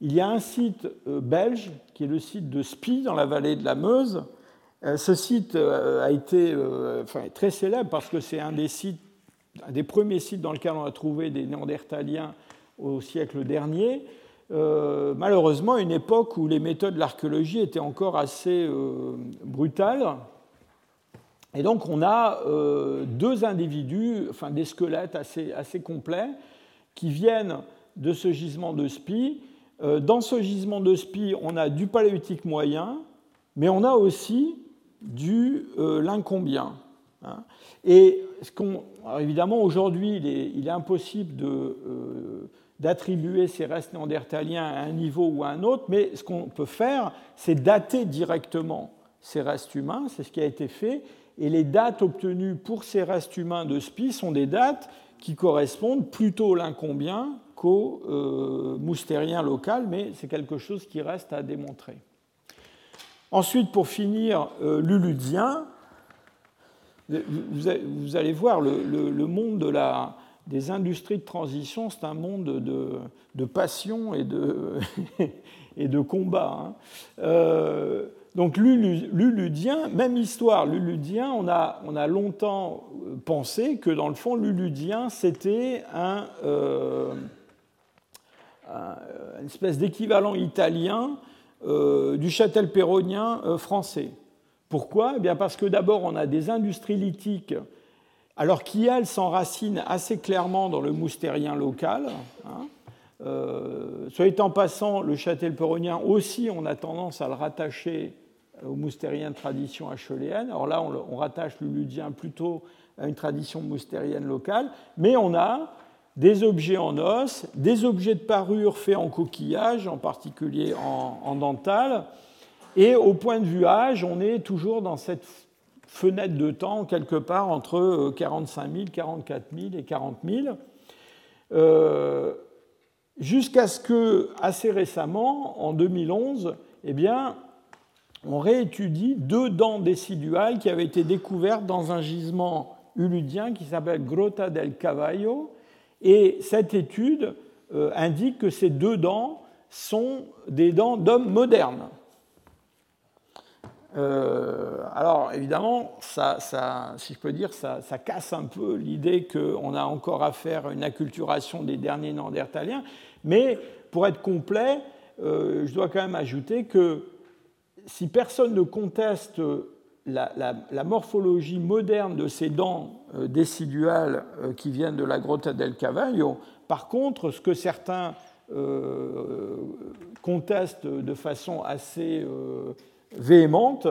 il y a un site euh, belge qui est le site de Spie dans la vallée de la Meuse. Euh, ce site a été très célèbre parce que c'est un des sites, un des premiers sites dans lesquels on a trouvé des Néandertaliens au siècle dernier. Malheureusement, une époque où les méthodes de l'archéologie étaient encore assez brutales. Et donc, on a deux individus, enfin des squelettes assez, assez complets, qui viennent de ce gisement de euh, dans ce gisement de Spi, on a du paléolithique moyen, mais on a aussi du euh, lincombien. Hein. Et évidemment, aujourd'hui, il, est, impossible euh, d'attribuer ces restes néandertaliens à un niveau ou à un autre, mais ce qu'on peut faire, c'est dater directement ces restes humains, c'est ce qui a été fait, et les dates obtenues pour ces restes humains de Spi sont des dates qui correspondent plutôt au lincombien moustérien local, mais c'est quelque chose qui reste à démontrer. Ensuite, pour finir, euh, l'uludien. Vous allez voir, le, monde de la, des industries de transition, c'est un monde de, passion et de, combat. Hein. Euh, donc l'uludien, même histoire, l'uludien, on a, on a longtemps pensé que dans le fond, l'uludien, c'était un, euh, une espèce d'équivalent italien euh, du châtel péronien français. Pourquoi? Eh bien Parce que d'abord, on a des industries lithiques, alors qui, elles, s'enracinent assez clairement dans le moustérien local. Hein. soit en passant, le châtel péronien aussi, on a tendance à le rattacher au moustérien tradition acheléenne. Alors là, on, rattache le ludien plutôt à une tradition moustérienne locale, mais on a des objets en os, des objets de parure faits en coquillage, en particulier en, dental. Et au point de vue âge, on est toujours dans cette fenêtre de temps quelque part entre 45 000, 44 000 et 40 000. Euh, jusqu'à ce que, assez récemment, en 2011, eh on réétudie deux dents déciduales qui avaient été découvertes dans un gisement uludien qui s'appelle Grota del Cavallo et cette étude euh, indique que ces deux dents sont des dents d'hommes modernes. Euh, alors évidemment, ça, si je peux dire, ça, casse un peu l'idée qu'on a encore à faire une acculturation des derniers néandertaliens, mais pour être complet, euh, je dois quand même ajouter que si personne ne conteste la, morphologie moderne de ces dents euh, déciduales qui viennent de la Grotta del Cavallo. Par contre, ce que certains contestent de façon assez véhémente,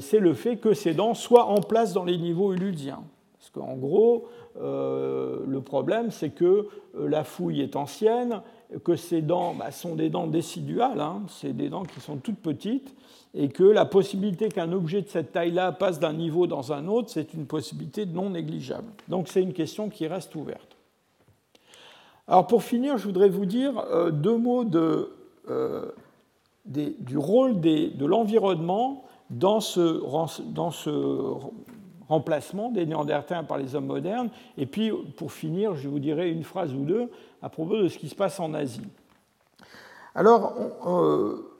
c'est le fait que ces dents soient en place dans les niveaux uludiens. Parce qu'en gros, le problème, c'est que la fouille est ancienne, que ces dents bah, sont des dents déciduales, hein, c'est des dents qui sont toutes petites, et que la possibilité qu'un objet de cette taille-là passe d'un niveau dans un autre, c'est une possibilité non négligeable. Donc c'est une question qui reste ouverte. Alors pour finir, je voudrais vous dire euh, deux mots de, euh, du rôle de l'environnement dans ce, remplacement des Néandertals par les hommes modernes. Et puis, pour finir, je vous dirai une phrase ou deux à propos de ce qui se passe en Asie. Alors, euh,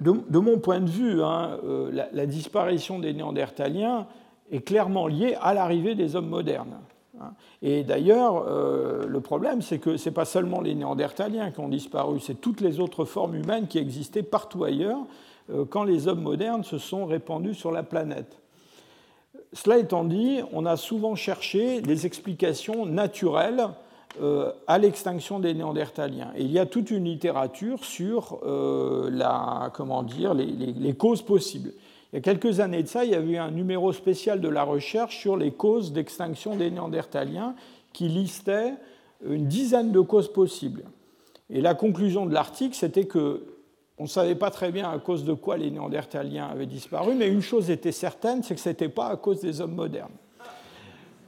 de, mon point de vue, hein, euh, la, disparition des Néandertaliens est clairement liée à l'arrivée des hommes modernes. Hein. Et d'ailleurs, euh, le problème, c'est que ce n'est pas seulement les Néandertaliens qui ont disparu, c'est toutes les autres formes humaines qui existaient partout ailleurs quand les hommes modernes se sont répandus sur la planète. Cela étant dit, on a souvent cherché des explications naturelles euh, à l'extinction des Néandertaliens. Et il y a toute une littérature sur euh, la, comment dire, les, causes possibles. Il y a quelques années de ça, il y avait eu un numéro spécial de la recherche sur les causes d'extinction des Néandertaliens qui listait une dizaine de causes possibles. Et la conclusion de l'article, c'était que on ne savait pas très bien à cause de quoi les Néandertaliens avaient disparu, mais une chose était certaine, c'est que ce n'était pas à cause des hommes modernes.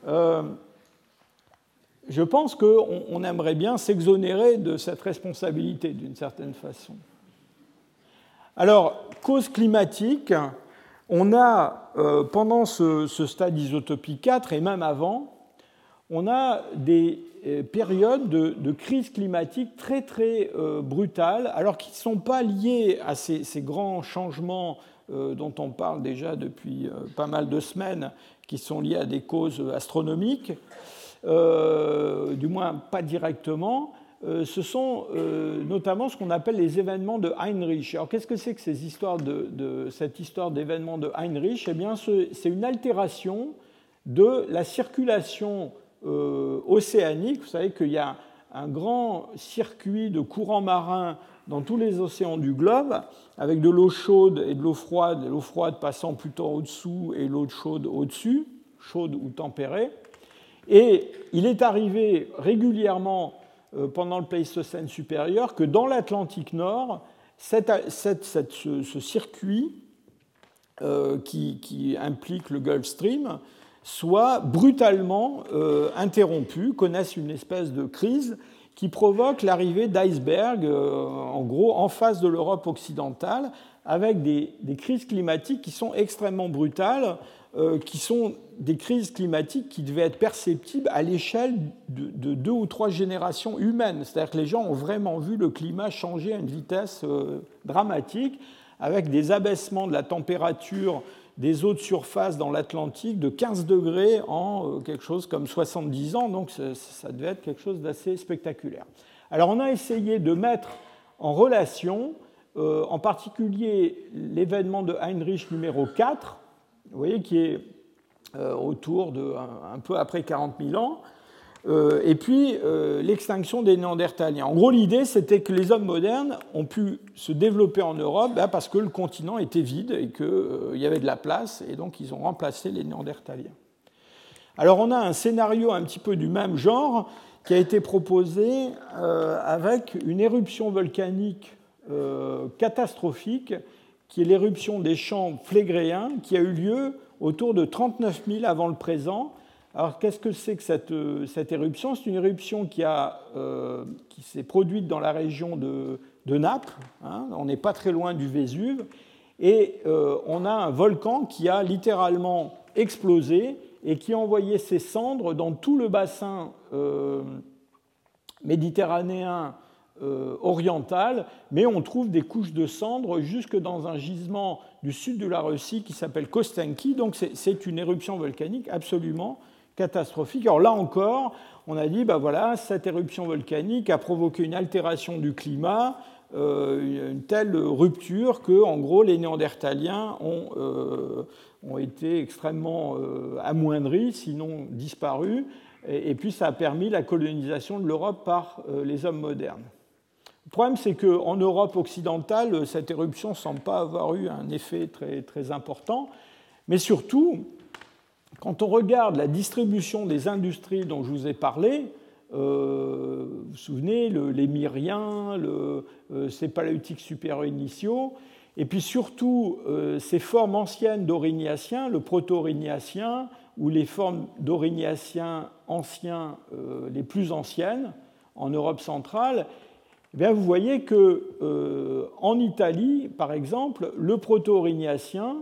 Euh, je pense qu'on aimerait bien s'exonérer de cette responsabilité d'une certaine façon. Alors, cause climatique, on a, euh, pendant ce, stade isotopie 4 et même avant, on a des euh, périodes de, crise climatique très très euh, brutales, alors qui ne sont pas liées à ces, grands changements dont on parle déjà depuis pas mal de semaines, qui sont liés à des causes astronomiques, du moins pas directement. Ce sont notamment ce qu'on appelle les événements de Heinrich. Alors qu'est-ce que c'est que cette histoire d'événements de Heinrich? Eh bien, c'est une altération de la circulation euh, océanique. Vous savez qu'il y a un grand circuit de courants marins dans tous les océans du globe, avec de l'eau chaude et de l'eau froide, l'eau froide passant plutôt au-dessous et l'eau chaude au-dessus, chaude ou tempérée. Et il est arrivé régulièrement euh, pendant le Pléistocène supérieur que dans l'Atlantique Nord, ce, circuit euh, qui, implique le Gulf Stream soit brutalement euh, interrompus, connaissent une espèce de crise qui provoque l'arrivée d'icebergs, euh, en gros, en face de l'Europe occidentale, avec des, crises climatiques qui sont extrêmement brutales, euh, qui sont des crises climatiques qui devaient être perceptibles à l'échelle de, deux ou trois générations humaines. C'est-à-dire que les gens ont vraiment vu le climat changer à une vitesse dramatique, avec des abaissements de la température des eaux de surface dans l'Atlantique de 15 degrés en euh, quelque chose comme 70 ans, donc ça devait être quelque chose d'assez spectaculaire. Alors on a essayé de mettre en relation, euh, en particulier l'événement de Heinrich numéro 4, vous voyez, qui est euh, autour de un, peu après 40 000 ans, euh, et puis l'extinction des Néandertaliens. En gros, l'idée, c'était que les hommes modernes ont pu se développer en Europe bah, parce que le continent était vide et qu'il y avait de la place, et donc ils ont remplacé les Néandertaliens. Alors on a un scénario un petit peu du même genre qui a été proposé avec une éruption volcanique catastrophique, qui est l'éruption des champs flégréens, qui a eu lieu autour de 39 000 avant le présent, alors, qu'est-ce que c'est que cette, euh, éruption? C'est une éruption euh, qui, s'est produite dans la région de, Naples. Hein. on n'est pas très loin du Vésuve. Et euh, on a un volcan qui a littéralement explosé et qui a envoyé ses cendres dans tout le bassin méditerranéen oriental, mais on trouve des couches de cendres jusque dans un gisement du sud de la Russie qui s'appelle Kostenki. Donc c'est une éruption volcanique absolument catastrophique. Alors là encore, on a dit, ben voilà, cette éruption volcanique a provoqué une altération du climat, euh, une telle rupture que, en gros, les Néandertaliens ont, euh, ont été extrêmement euh, amoindris, sinon disparus, et, puis ça a permis la colonisation de l'Europe par les hommes modernes. Le problème, c'est qu'en Europe occidentale, cette éruption ne semble pas avoir eu un effet très, très important, mais surtout, quand on regarde la distribution des industries dont je vous ai parlé, vous vous souvenez, les Myriens, le, ces paléolithiques supérieurs initiaux, et puis surtout ces formes anciennes d'aurignacien, le proto-aurignacien, ou les formes d'aurignacien anciens les plus anciennes en Europe centrale, eh vous voyez que euh, en Italie, par exemple, le proto-aurignacien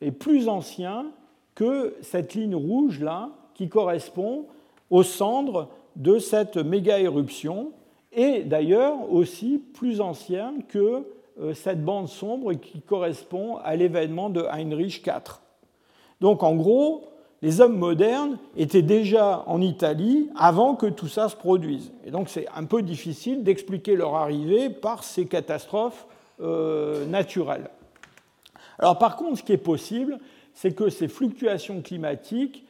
est plus ancien que cette ligne rouge là, qui correspond aux cendres de cette méga-éruption, et d'ailleurs aussi plus ancien que euh, cette bande sombre qui correspond à l'événement de Heinrich IV. Donc en gros, les hommes modernes étaient déjà en Italie avant que tout ça se produise. Et donc c'est un peu difficile d'expliquer leur arrivée par ces catastrophes euh, naturelles. Alors par contre, ce qui est possible, c'est que ces fluctuations climatiques,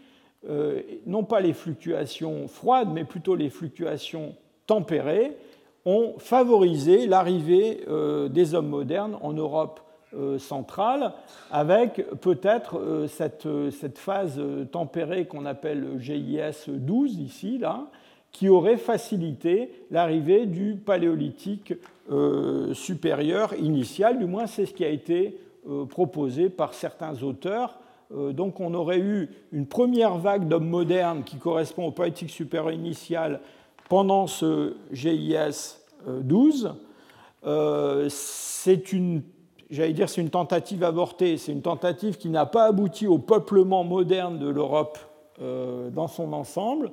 euh, non pas les fluctuations froides, mais plutôt les fluctuations tempérées, ont favorisé l'arrivée euh, des hommes modernes en Europe centrale, avec peut-être euh, cette, euh, cette, phase tempérée qu'on appelle GIS 12 ici, là, qui aurait facilité l'arrivée du paléolithique supérieur initial, du moins c'est ce qui a été proposé par certains auteurs. donc on aurait eu une première vague d'hommes modernes qui correspond au paléolithique supérieur initial pendant ce GIS 12. c'est une j'allais dire, c'est une tentative avortée, c'est une tentative qui n'a pas abouti au peuplement moderne de l'Europe euh, dans son ensemble.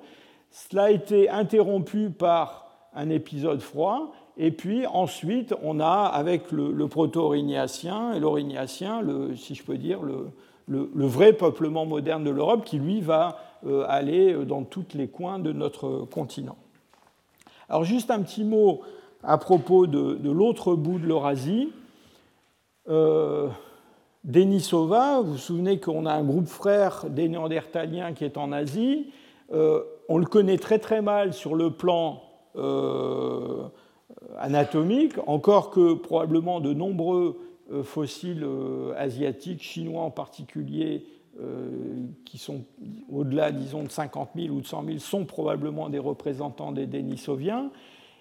Cela a été interrompu par un épisode froid, et puis ensuite, on a, avec le, proto-aurignacien et l'aurignacien, si je peux dire, le, vrai peuplement moderne de l'Europe, qui lui va euh, aller dans tous les coins de notre continent. Alors juste un petit mot à propos de, de l'autre bout de l'Eurasie. Euh, Denisova, vous vous souvenez qu'on a un groupe frère des Néandertaliens qui est en Asie. Euh, on le connaît très très mal sur le plan euh, anatomique, encore que probablement de nombreux fossiles asiatiques, chinois en particulier, qui sont au-delà, disons, de 50 000 ou de 100 000, sont probablement des représentants des Denisoviens.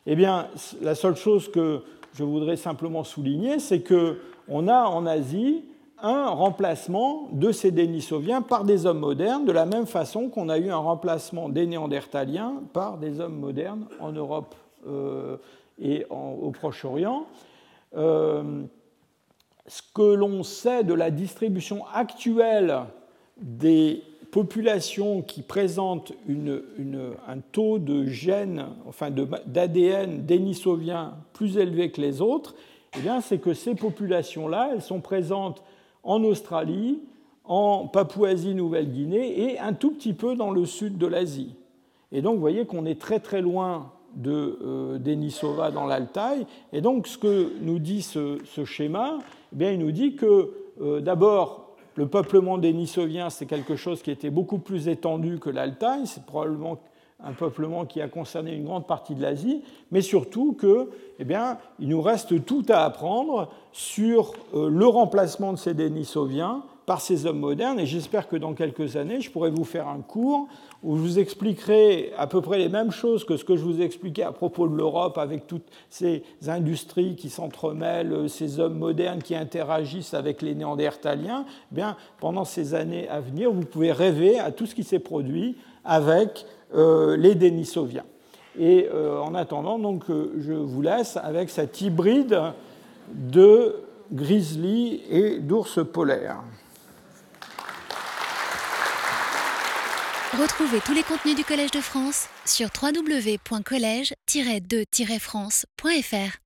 Eh bien, la seule chose que je voudrais simplement souligner, c'est que on a en Asie un remplacement de ces Denisoviens par des hommes modernes, de la même façon qu'on a eu un remplacement des Néandertaliens par des hommes modernes en Europe euh, et au Proche-Orient. Euh, ce que l'on sait de la distribution actuelle des populations qui présentent un taux de gènes, enfin d'ADN dénisovien plus élevé que les autres, eh c'est que ces populations-là, elles sont présentes en Australie, en Papouasie-Nouvelle-Guinée et un tout petit peu dans le sud de l'Asie. Et donc, vous voyez qu'on est très très loin de euh, Denisova dans l'Altaï. Et donc, ce que nous dit ce, schéma, eh bien, il nous dit que euh, d'abord, le peuplement dénisovien, c'est quelque chose qui était beaucoup plus étendu que l'Altaï. C'est probablement un peuplement qui a concerné une grande partie de l'Asie, mais surtout que, eh bien, il nous reste tout à apprendre sur euh, le remplacement de ces Denisoviens par ces hommes modernes, et j'espère que dans quelques années, je pourrai vous faire un cours où je vous expliquerai à peu près les mêmes choses que ce que je vous ai expliqué à propos de l'Europe, avec toutes ces industries qui s'entremêlent, ces hommes modernes qui interagissent avec les Néandertaliens. Eh bien, pendant ces années à venir, vous pouvez rêver à tout ce qui s'est produit avec les Denisoviens. Et euh, en attendant, donc, euh, je vous laisse avec cet hybride de grizzly et d'ours polaire. Retrouvez tous les contenus du Collège de France sur www.colège-2-france.fr.